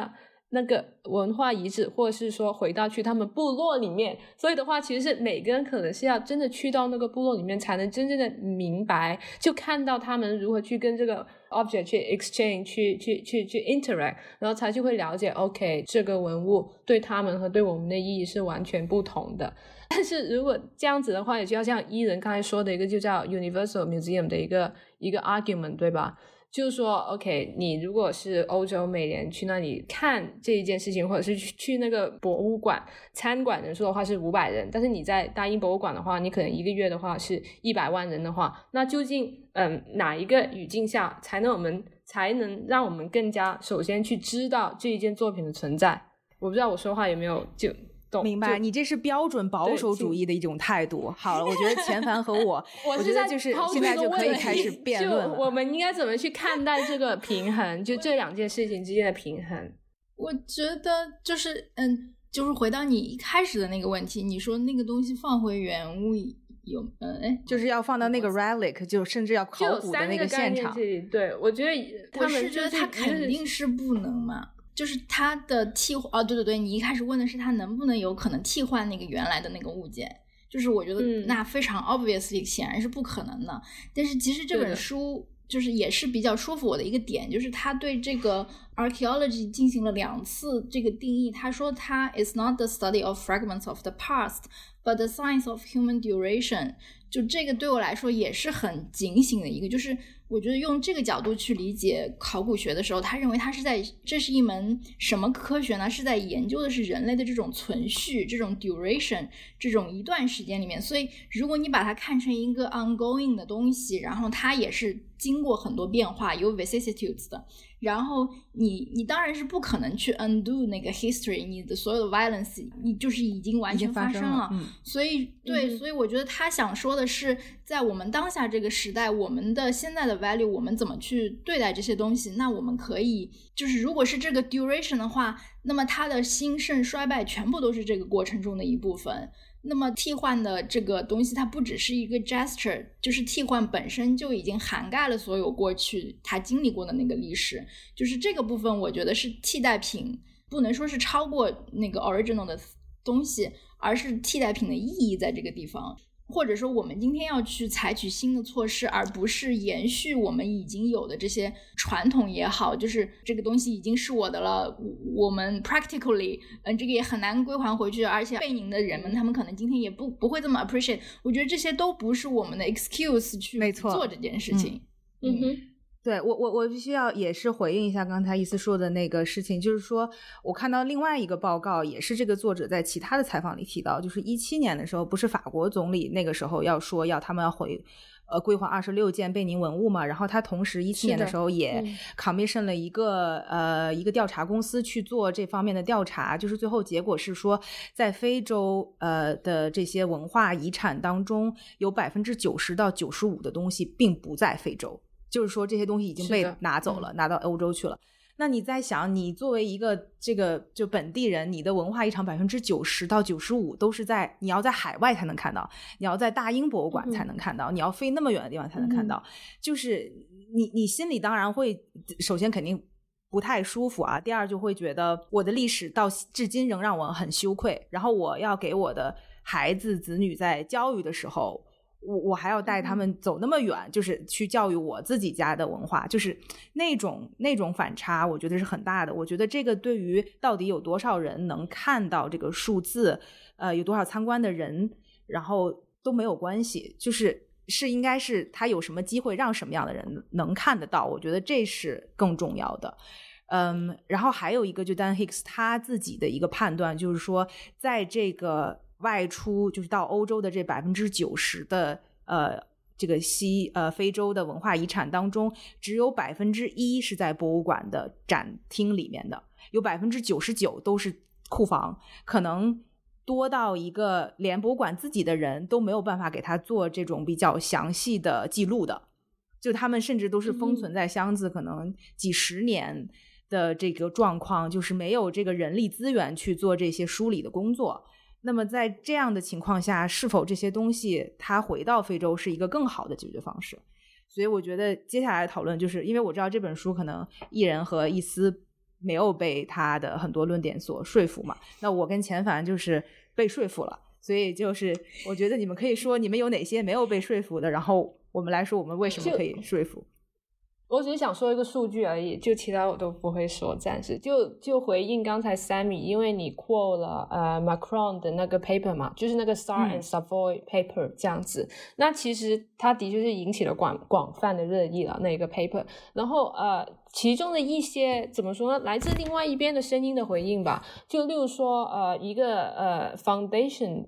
那个文化遗址，或者是说回到去他们部落里面，所以的话，其实是每个人可能是要真的去到那个部落里面，才能真正的明白，就看到他们如何去跟这个 object 去 exchange，去去去去 interact，然后才去会了解，OK，这个文物对他们和对我们的意义是完全不同的。但是如果这样子的话，也就要像伊人刚才说的一个，就叫 Universal Museum 的一个一个 argument，对吧？就是说，OK，你如果是欧洲美联去那里看这一件事情，或者是去去那个博物馆参观人数的话是五百人，但是你在大英博物馆的话，你可能一个月的话是一百万人的话，那究竟嗯哪一个语境下才能我们才能让我们更加首先去知道这一件作品的存在？我不知道我说话有没有就懂？明白，你这是标准保守主义的一种态度。好了，我觉得钱凡和我，我觉得就是现在就可以开始辩论了。我们应该怎么去看待这个平衡？就这两件事情之间的平衡？我觉得就是嗯，就是回到你一开始的那个问题，你说那个东西放回原物有嗯哎，就是要放到那个 relic，就甚至要考古的那个现场对我觉得他是觉得他肯定是不能嘛。就是它的替换哦，对对对，你一开始问的是它能不能有可能替换那个原来的那个物件，就是我觉得嗯那非常 obviously 显然是不可能的。但是其实这本书就是也是比较说服我的一个点，就是他对这个 archaeology 进行了两次这个定义。他说它 is not the study of fragments of the past, but the science of human duration。就这个对我来说也是很警醒的一个，就是我觉得用这个角度去理解考古学的时候，他认为他是在这是一门什么科学呢？是在研究的是人类的这种存续、这种 duration、这种一段时间里面。所以，如果你把它看成一个 ongoing 的东西，然后它也是经过很多变化、有 vicissitudes 的，然后你你当然是不可能去 undo 那个 history，你的所有的 violence，你就是已经完全发生了所以，对，嗯所以我觉得他想说的是，在我们当下这个时代，我们的现在的 value，我们怎么去对待这些东西？那我们可以，就是如果是这个 duration 的话，那么它的兴盛衰败全部都是这个过程中的一部分。那么替换的这个东西，它不只是一个 gesture，就是替换本身就已经涵盖了所有过去他经历过的那个历史。就是这个部分，我觉得是替代品，不能说是超过那个 original 的东西，而是替代品的意义在这个地方。或者说，我们今天要去采取新的措施，而不是延续我们已经有的这些传统也好，就是这个东西已经是我的了，我我们 practically，嗯，这个也很难归还回去，而且被您的人们，他们可能今天也不不会这么 appreciate。我觉得这些都不是我们的 excuse 去做这件事情。嗯哼，对我，我我必须要也是回应一下刚才伊思说的那个事情，就是说我看到另外一个报告，也是这个作者在其他的采访里提到，就是一七年的时候，不是法国总理那个时候要说要他们要回呃归还二十六件贝宁文物嘛，然后他同时一七年的时候也 commission 了一个呃一个调查公司去做这方面的调查，就是最后结果是说，在非洲呃的这些文化遗产当中，有百分之九十到九十五的东西并不在非洲，就是说这些东西已经被拿走了，拿到欧洲去了。那你在想，你作为一个这个就本地人，你的文化遗产百分之九十到九十五都是在你要在海外才能看到，你要在大英博物馆才能看到，你要飞那么远的地方才能看到。就是你你心里当然会，首先肯定不太舒服啊。第二就会觉得我的历史到至今仍让我很羞愧。然后我要给我的孩子子女在教育的时候。我我还要带他们走那么远，就是去教育我自己家的文化，就是那种那种反差，我觉得是很大的。我觉得这个对于到底有多少人能看到这个数字，呃，有多少参观的人，然后都没有关系，就是是应该是他有什么机会让什么样的人能看得到，我觉得这是更重要的。嗯，然后还有一个就 Dan Hicks 他自己的一个判断，就是说在这个。外出就是到欧洲的这百分之九十的呃这个西呃非洲的文化遗产当中，只有百分之一是在博物馆的展厅里面的，有百分之九十九都是库房，可能多到一个连博物馆自己的人都没有办法给他做这种比较详细的记录的，就他们甚至都是封存在箱子，可能几十年的这个状况，就是没有这个人力资源去做这些梳理的工作。那么在这样的情况下，是否这些东西它回到非洲是一个更好的解决方式？所以我觉得接下来讨论就是，因为我知道这本书可能艺人和易思没有被他的很多论点所说服嘛。那我跟钱凡就是被说服了，所以就是我觉得你们可以说你们有哪些没有被说服的，然后我们来说我们为什么可以说服。我只是想说一个数据而已，就其他我都不会说。暂时就就回应刚才 Sammy，因为你 quote 了呃 Macron 的那个 paper 嘛，就是那个 Star and Savoy paper 这样子。那其实它的确是引起了广广泛的热议了那个 paper。然后呃，其中的一些怎么说呢？来自另外一边的声音的回应吧。就例如说呃一个呃 Foundation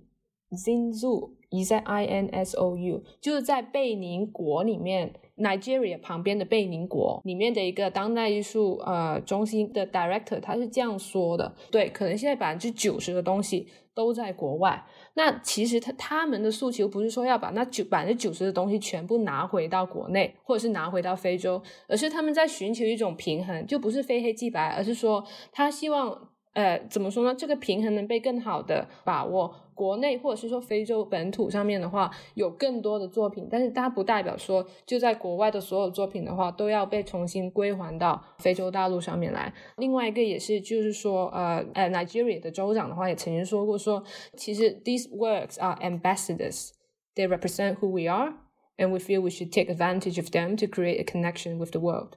Zinzou，E Z I N S O U，就是在贝宁国里面。Nigeria 旁边的贝宁国里面的一个当代艺术呃中心的 director，他是这样说的：对，可能现在百分之九十的东西都在国外。那其实他他们的诉求不是说要把那九百分之九十的东西全部拿回到国内，或者是拿回到非洲，而是他们在寻求一种平衡，就不是非黑即白，而是说他希望。呃，怎么说呢？这个平衡能被更好的把握。国内或者是说非洲本土上面的话，有更多的作品，但是它不代表说就在国外的所有作品的话都要被重新归还到非洲大陆上面来。另外一个也是，就是说，呃呃，Nigeria 的州长的话也曾经说过，说其实 these works are ambassadors，they represent who we are，and we feel we should take advantage of them to create a connection with the world。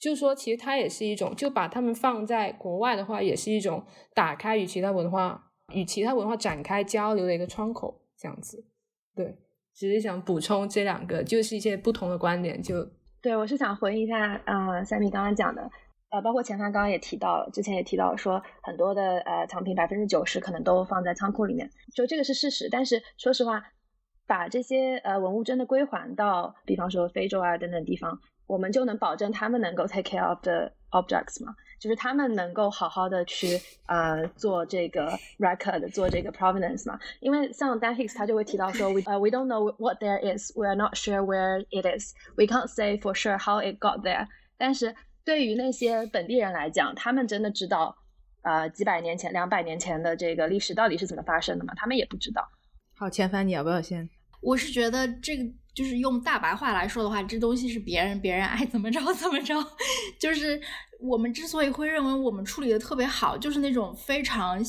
就是说，其实它也是一种，就把他们放在国外的话，也是一种打开与其他文化、与其他文化展开交流的一个窗口，这样子。对，只是想补充这两个，就是一些不同的观点。就对我是想回应一下，呃，三米刚刚讲的，呃，包括前方刚刚也提到了，之前也提到说，很多的呃藏品百分之九十可能都放在仓库里面，就这个是事实。但是说实话，把这些呃文物真的归还到，比方说非洲啊等等地方。我们就能保证他们能够 take care of the objects 吗？就是他们能够好好的去呃做这个 record，做这个 provenance 嘛？因为像 Dan Hicks 他就会提到说，we 呃 we don't know what there is，we are not sure where it is，we can't say for sure how it got there。但是对于那些本地人来讲，他们真的知道呃几百年前、两百年前的这个历史到底是怎么发生的吗？他们也不知道。好，前凡，你要不要先？我是觉得这个。就是用大白话来说的话，这东西是别人，别人爱怎么着怎么着。就是我们之所以会认为我们处理的特别好，就是那种非常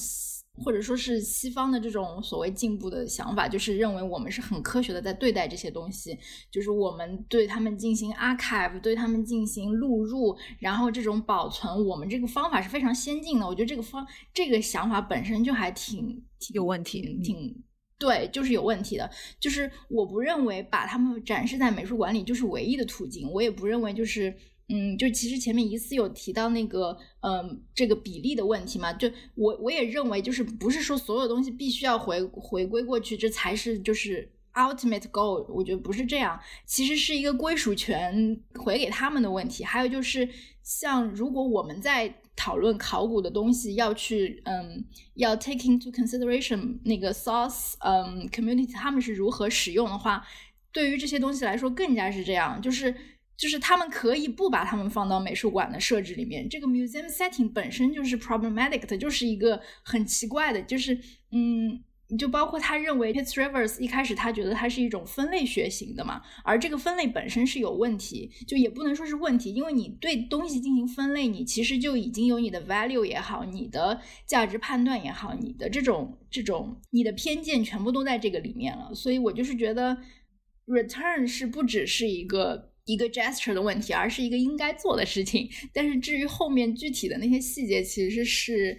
或者说是西方的这种所谓进步的想法，就是认为我们是很科学的在对待这些东西，就是我们对他们进行 archive，对他们进行录入，然后这种保存，我们这个方法是非常先进的。我觉得这个方这个想法本身就还挺有问题，挺。对，就是有问题的。就是我不认为把他们展示在美术馆里就是唯一的途径。我也不认为就是，嗯，就其实前面一次有提到那个，嗯，这个比例的问题嘛。就我我也认为，就是不是说所有东西必须要回回归过去，这才是就是 ultimate goal，我觉得不是这样，其实是一个归属权回给他们的问题。还有就是，像如果我们在讨论考古的东西，要去嗯，要 take into consideration 那个 source 嗯 community 他们是如何使用的话，对于这些东西来说更加是这样，就是就是他们可以不把他们放到美术馆的设置里面，这个 museum setting 本身就是 problematic 的，就是一个很奇怪的，就是嗯。就包括他认为 Pitts Rivers 一开始他觉得它是一种分类学型的嘛，而这个分类本身是有问题，就也不能说是问题，因为你对东西进行分类，你其实就已经有你的 value 也好，你的价值判断也好，你的这种这种你的偏见全部都在这个里面了。所以我就是觉得 return 是不只是一个一个 gesture 的问题，而是一个应该做的事情。但是至于后面具体的那些细节，其实是。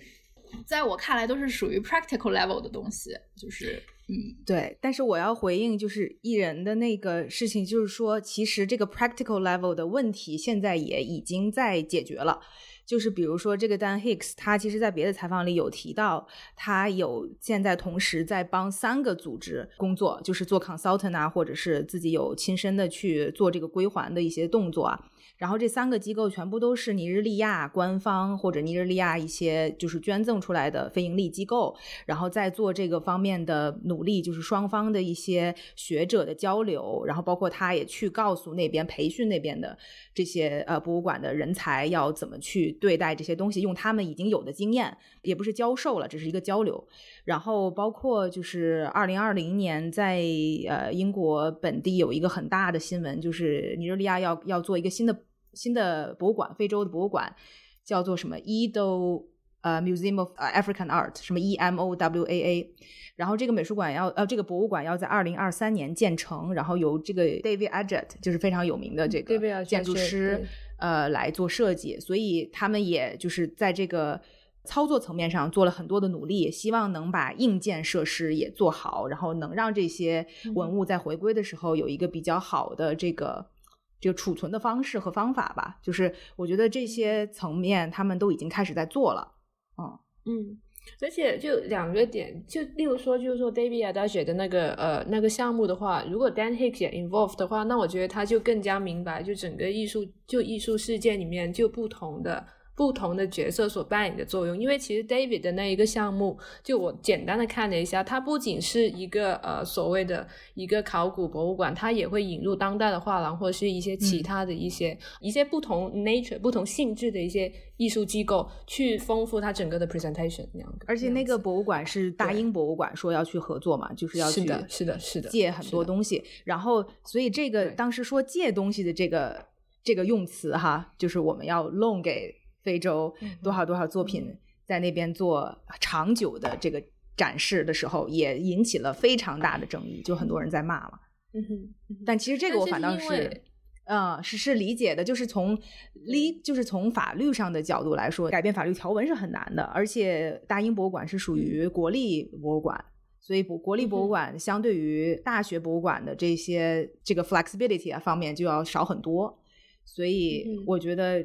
在我看来，都是属于 practical level 的东西，就是嗯，对。但是我要回应，就是艺人的那个事情，就是说，其实这个 practical level 的问题现在也已经在解决了。就是比如说，这个 Dan Hicks，他其实在别的采访里有提到，他有现在同时在帮三个组织工作，就是做 consultant 啊，或者是自己有亲身的去做这个归还的一些动作啊。然后这三个机构全部都是尼日利亚官方或者尼日利亚一些就是捐赠出来的非盈利机构，然后在做这个方面的努力，就是双方的一些学者的交流，然后包括他也去告诉那边培训那边的这些呃博物馆的人才要怎么去对待这些东西，用他们已经有的经验，也不是教授了，只是一个交流。然后包括就是二零二零年在呃英国本地有一个很大的新闻，就是尼日利亚要要做一个新的新的博物馆，非洲的博物馆叫做什么 Edo 呃 Museum of African Art，什么 E M O W A A。然后这个美术馆要呃这个博物馆要在二零二三年建成，然后由这个 David Adjet 就是非常有名的这个建筑师呃来做设计，所以他们也就是在这个。操作层面上做了很多的努力，希望能把硬件设施也做好，然后能让这些文物在回归的时候有一个比较好的这个这个储存的方式和方法吧。就是我觉得这些层面他们都已经开始在做了。嗯嗯，而且就两个点，就例如说，就是说 David Adage 的那个呃那个项目的话，如果 Dan Hicks 也 involved 的话，那我觉得他就更加明白，就整个艺术就艺术世界里面就不同的。不同的角色所扮演的作用，因为其实 David 的那一个项目，就我简单的看了一下，它不仅是一个呃所谓的一个考古博物馆，它也会引入当代的画廊或者是一些其他的一些一些不同 nature 不同性质的一些艺术机构，去丰富它整个的 presentation 那样而且那个博物馆是大英博物馆说要去合作嘛，就是要去是的，是的，是的，借很多东西，然后所以这个当时说借东西的这个这个用词哈，就是我们要 loan 给。非洲多少多少作品在那边做长久的这个展示的时候，也引起了非常大的争议，就很多人在骂嘛。嗯哼，但其实这个我反倒是，嗯，是是理解的，就是从理就是从法律上的角度来说，改变法律条文是很难的。而且大英博物馆是属于国立博物馆，所以国国立博物馆相对于大学博物馆的这些这个 flexibility 啊方面就要少很多。所以我觉得。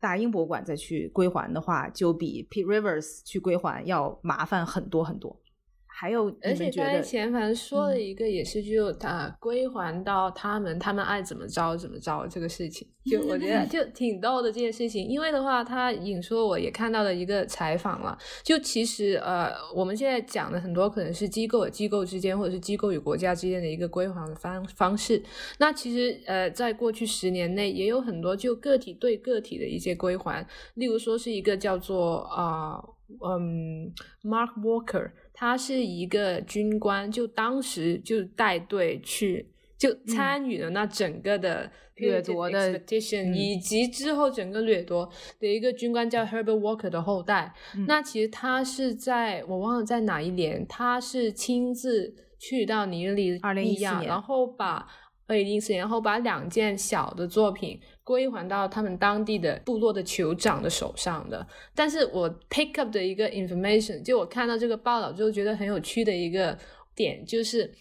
大英博物馆再去归还的话，就比 Pete Rivers 去归还要麻烦很多很多。还有，而且刚才前凡说了一个，也是就他归还到他们，他们爱怎么着怎么着这个事情，就我觉得就挺逗的这件事情。因为的话，他引说我也看到了一个采访了，就其实呃，我们现在讲的很多可能是机构与机构之间，或者是机构与国家之间的一个归还的方方式。那其实呃，在过去十年内，也有很多就个体对个体的一些归还，例如说是一个叫做啊嗯 Mark Walker。他是一个军官，就当时就带队去，就参与了那整个的掠夺的 expedition，以及之后整个掠夺的一个军官叫 Herbert Walker 的后代。那其实他是在我忘了在哪一年，他是亲自去到尼日利亚，然后把二零一四年，然后把两件小的作品。归还到他们当地的部落的酋长的手上的，但是我 pick up 的一个 information，就我看到这个报道之后觉得很有趣的一个点，就是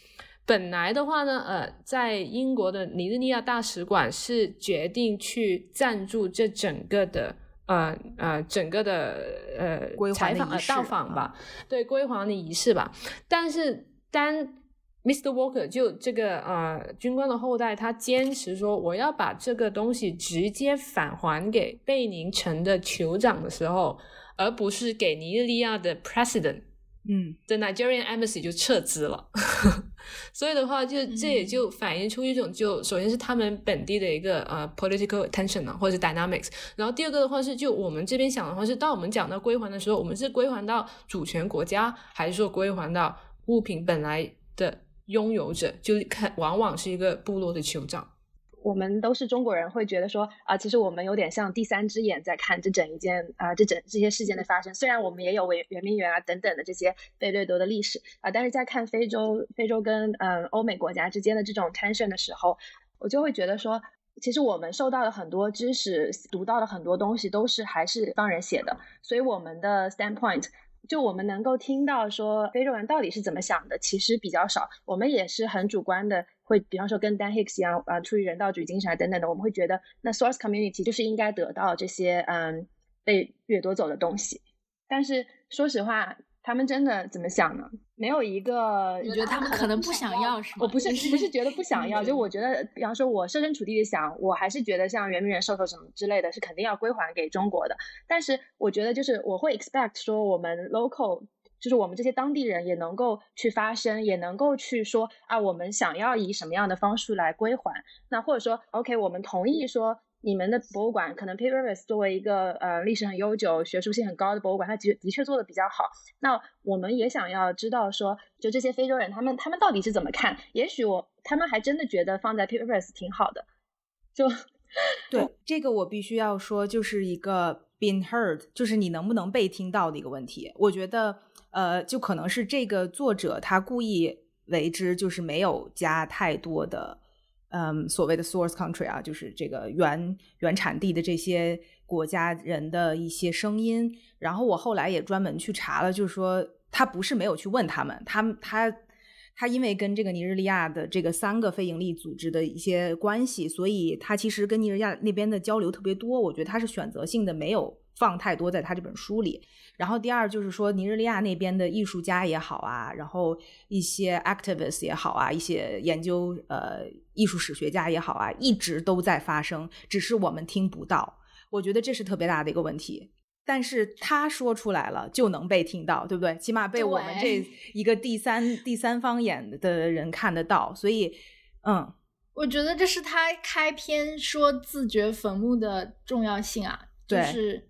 本来的话呢，呃，在英国的尼日利亚大使馆是决定去赞助这整个的，呃呃，整个的呃采访呃到访吧，对归还的仪式吧，但是当 Mr. Walker 就这个呃军官的后代，他坚持说我要把这个东西直接返还给贝宁城的酋长的时候，而不是给尼日利亚的 President。嗯，The Nigerian Embassy 就撤资了，所以的话，就这也就反映出一种，就首先是他们本地的一个呃 political tension 啊，或者是 dynamics。然后第二个的话是，就我们这边想的话是，当我们讲到归还的时候，我们是归还到主权国家，还是说归还到物品本来的拥有者？就看往往是一个部落的酋长。我们都是中国人，会觉得说啊，其实我们有点像第三只眼在看这整一件啊，这整这些事件的发生。虽然我们也有圆圆明园啊等等的这些被掠夺的历史啊，但是在看非洲、非洲跟嗯欧美国家之间的这种 tension 的时候，我就会觉得说，其实我们受到的很多知识，读到的很多东西，都是还是方人写的，所以我们的 standpoint。就我们能够听到说非洲人到底是怎么想的，其实比较少。我们也是很主观的，会比方说跟 Dan Hicks 一样，啊，出于人道主义精神啊等等的，我们会觉得那 source community 就是应该得到这些嗯被掠夺走的东西。但是说实话。他们真的怎么想呢？没有一个，你觉得他们可能不想要是吗？我不是不是觉得不 想要，就我觉得，比方说，我设身处地的想，我还是觉得像圆明园、兽头什么之类的，是肯定要归还给中国的。但是我觉得，就是我会 expect 说，我们 local，就是我们这些当地人也能够去发声，也能够去说啊，我们想要以什么样的方式来归还。那或者说，OK，我们同意说。你们的博物馆可能 p a p e r s 作为一个呃历史很悠久、学术性很高的博物馆，它的的确做的比较好。那我们也想要知道说，就这些非洲人他们他们到底是怎么看？也许我他们还真的觉得放在 p a p e r s 挺好的。就 对这个我必须要说，就是一个 been heard，就是你能不能被听到的一个问题。我觉得呃，就可能是这个作者他故意为之，就是没有加太多的。嗯，所谓的 source country 啊，就是这个原原产地的这些国家人的一些声音。然后我后来也专门去查了，就是说他不是没有去问他们，他他他因为跟这个尼日利亚的这个三个非营利组织的一些关系，所以他其实跟尼日利亚那边的交流特别多。我觉得他是选择性的，没有放太多在他这本书里。然后第二就是说，尼日利亚那边的艺术家也好啊，然后一些 activists 也好啊，一些研究呃艺术史学家也好啊，一直都在发生，只是我们听不到。我觉得这是特别大的一个问题。但是他说出来了，就能被听到，对不对？起码被我们这一个第三第三方眼的人看得到。所以，嗯，我觉得这是他开篇说自掘坟墓的重要性啊，就是。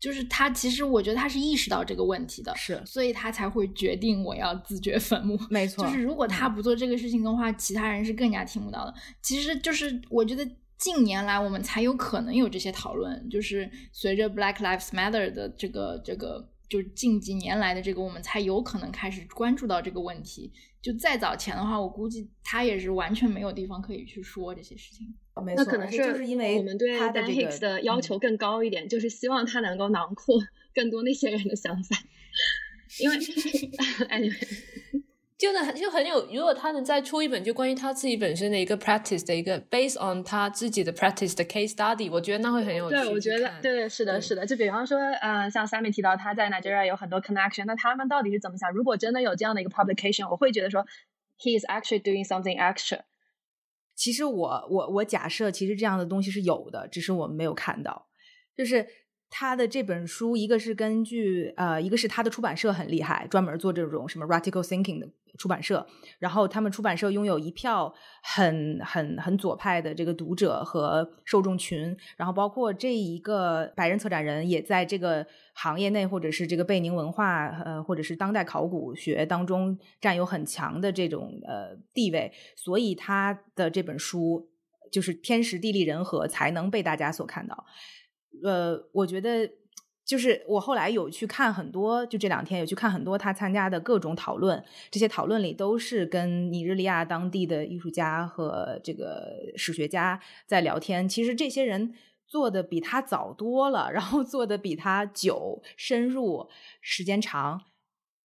就是他，其实我觉得他是意识到这个问题的，是，所以他才会决定我要自掘坟墓。没错，就是如果他不做这个事情的话，其他人是更加听不到的。其实就是我觉得近年来我们才有可能有这些讨论，就是随着 Black Lives Matter 的这个这个，就近几年来的这个，我们才有可能开始关注到这个问题。就再早前的话，我估计他也是完全没有地方可以去说这些事情。那可能是就是因为我们对 Dan Hicks 的要求更高一点，就是希望他能够囊括 更多那些人的想法。因为 anyway，就很就很有，如果他能再出一本就关于他自己本身的一个 practice 的一个 based on 他自己的 practice 的 case study，我觉得那会很有趣。对，我觉得对，是的，是的。就比方说，呃，像 Sammy 提到他在 Nigeria 有很多 connection，那他们到底是怎么想？如果真的有这样的一个 publication，我会觉得说，he is actually doing something extra。其实我我我假设，其实这样的东西是有的，只是我们没有看到。就是他的这本书，一个是根据呃，一个是他的出版社很厉害，专门做这种什么 radical thinking 的。出版社，然后他们出版社拥有一票很很很左派的这个读者和受众群，然后包括这一个白人策展人也在这个行业内，或者是这个贝宁文化呃，或者是当代考古学当中占有很强的这种呃地位，所以他的这本书就是天时地利人和才能被大家所看到。呃，我觉得。就是我后来有去看很多，就这两天有去看很多他参加的各种讨论，这些讨论里都是跟尼日利亚当地的艺术家和这个史学家在聊天。其实这些人做的比他早多了，然后做的比他久、深入、时间长。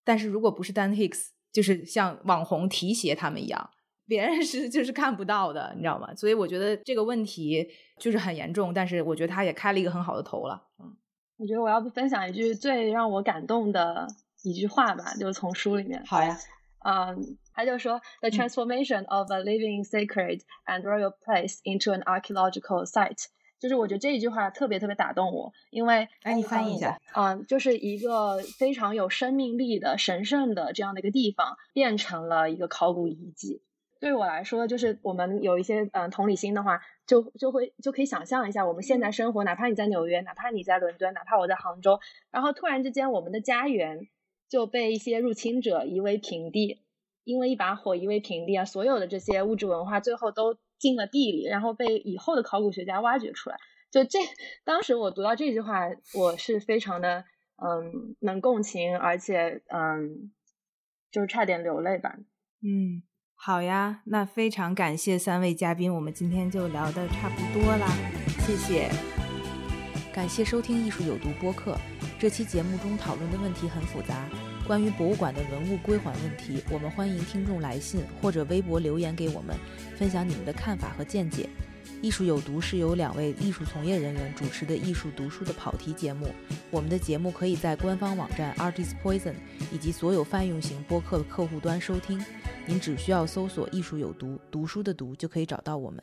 但是如果不是 Dan Hicks，就是像网红提携他们一样，别人是 就是看不到的，你知道吗？所以我觉得这个问题就是很严重，但是我觉得他也开了一个很好的头了，嗯。我觉得我要不分享一句最让我感动的一句话吧，就是从书里面。好呀，嗯，他就说：“The transformation of a living sacred and royal place into an archaeological site。”就是我觉得这一句话特别特别打动我，因为哎，你翻译一下，嗯，就是一个非常有生命力的神圣的这样的一个地方，变成了一个考古遗迹。对我来说，就是我们有一些嗯同理心的话，就就会就可以想象一下，我们现在生活，哪怕你在纽约，哪怕你在伦敦，哪怕我在杭州，然后突然之间，我们的家园就被一些入侵者夷为平地，因为一把火夷为平地啊，所有的这些物质文化最后都进了地里，然后被以后的考古学家挖掘出来。就这，当时我读到这句话，我是非常的嗯能共情，而且嗯就是差点流泪吧，嗯。好呀，那非常感谢三位嘉宾，我们今天就聊的差不多啦，谢谢。感谢收听《艺术有毒》播客。这期节目中讨论的问题很复杂，关于博物馆的文物归还问题，我们欢迎听众来信或者微博留言给我们，分享你们的看法和见解。艺术有毒是由两位艺术从业人员主持的艺术读书的跑题节目。我们的节目可以在官方网站 Art is Poison 以及所有泛用型播客客户端收听。您只需要搜索“艺术有毒”，读书的“读”就可以找到我们。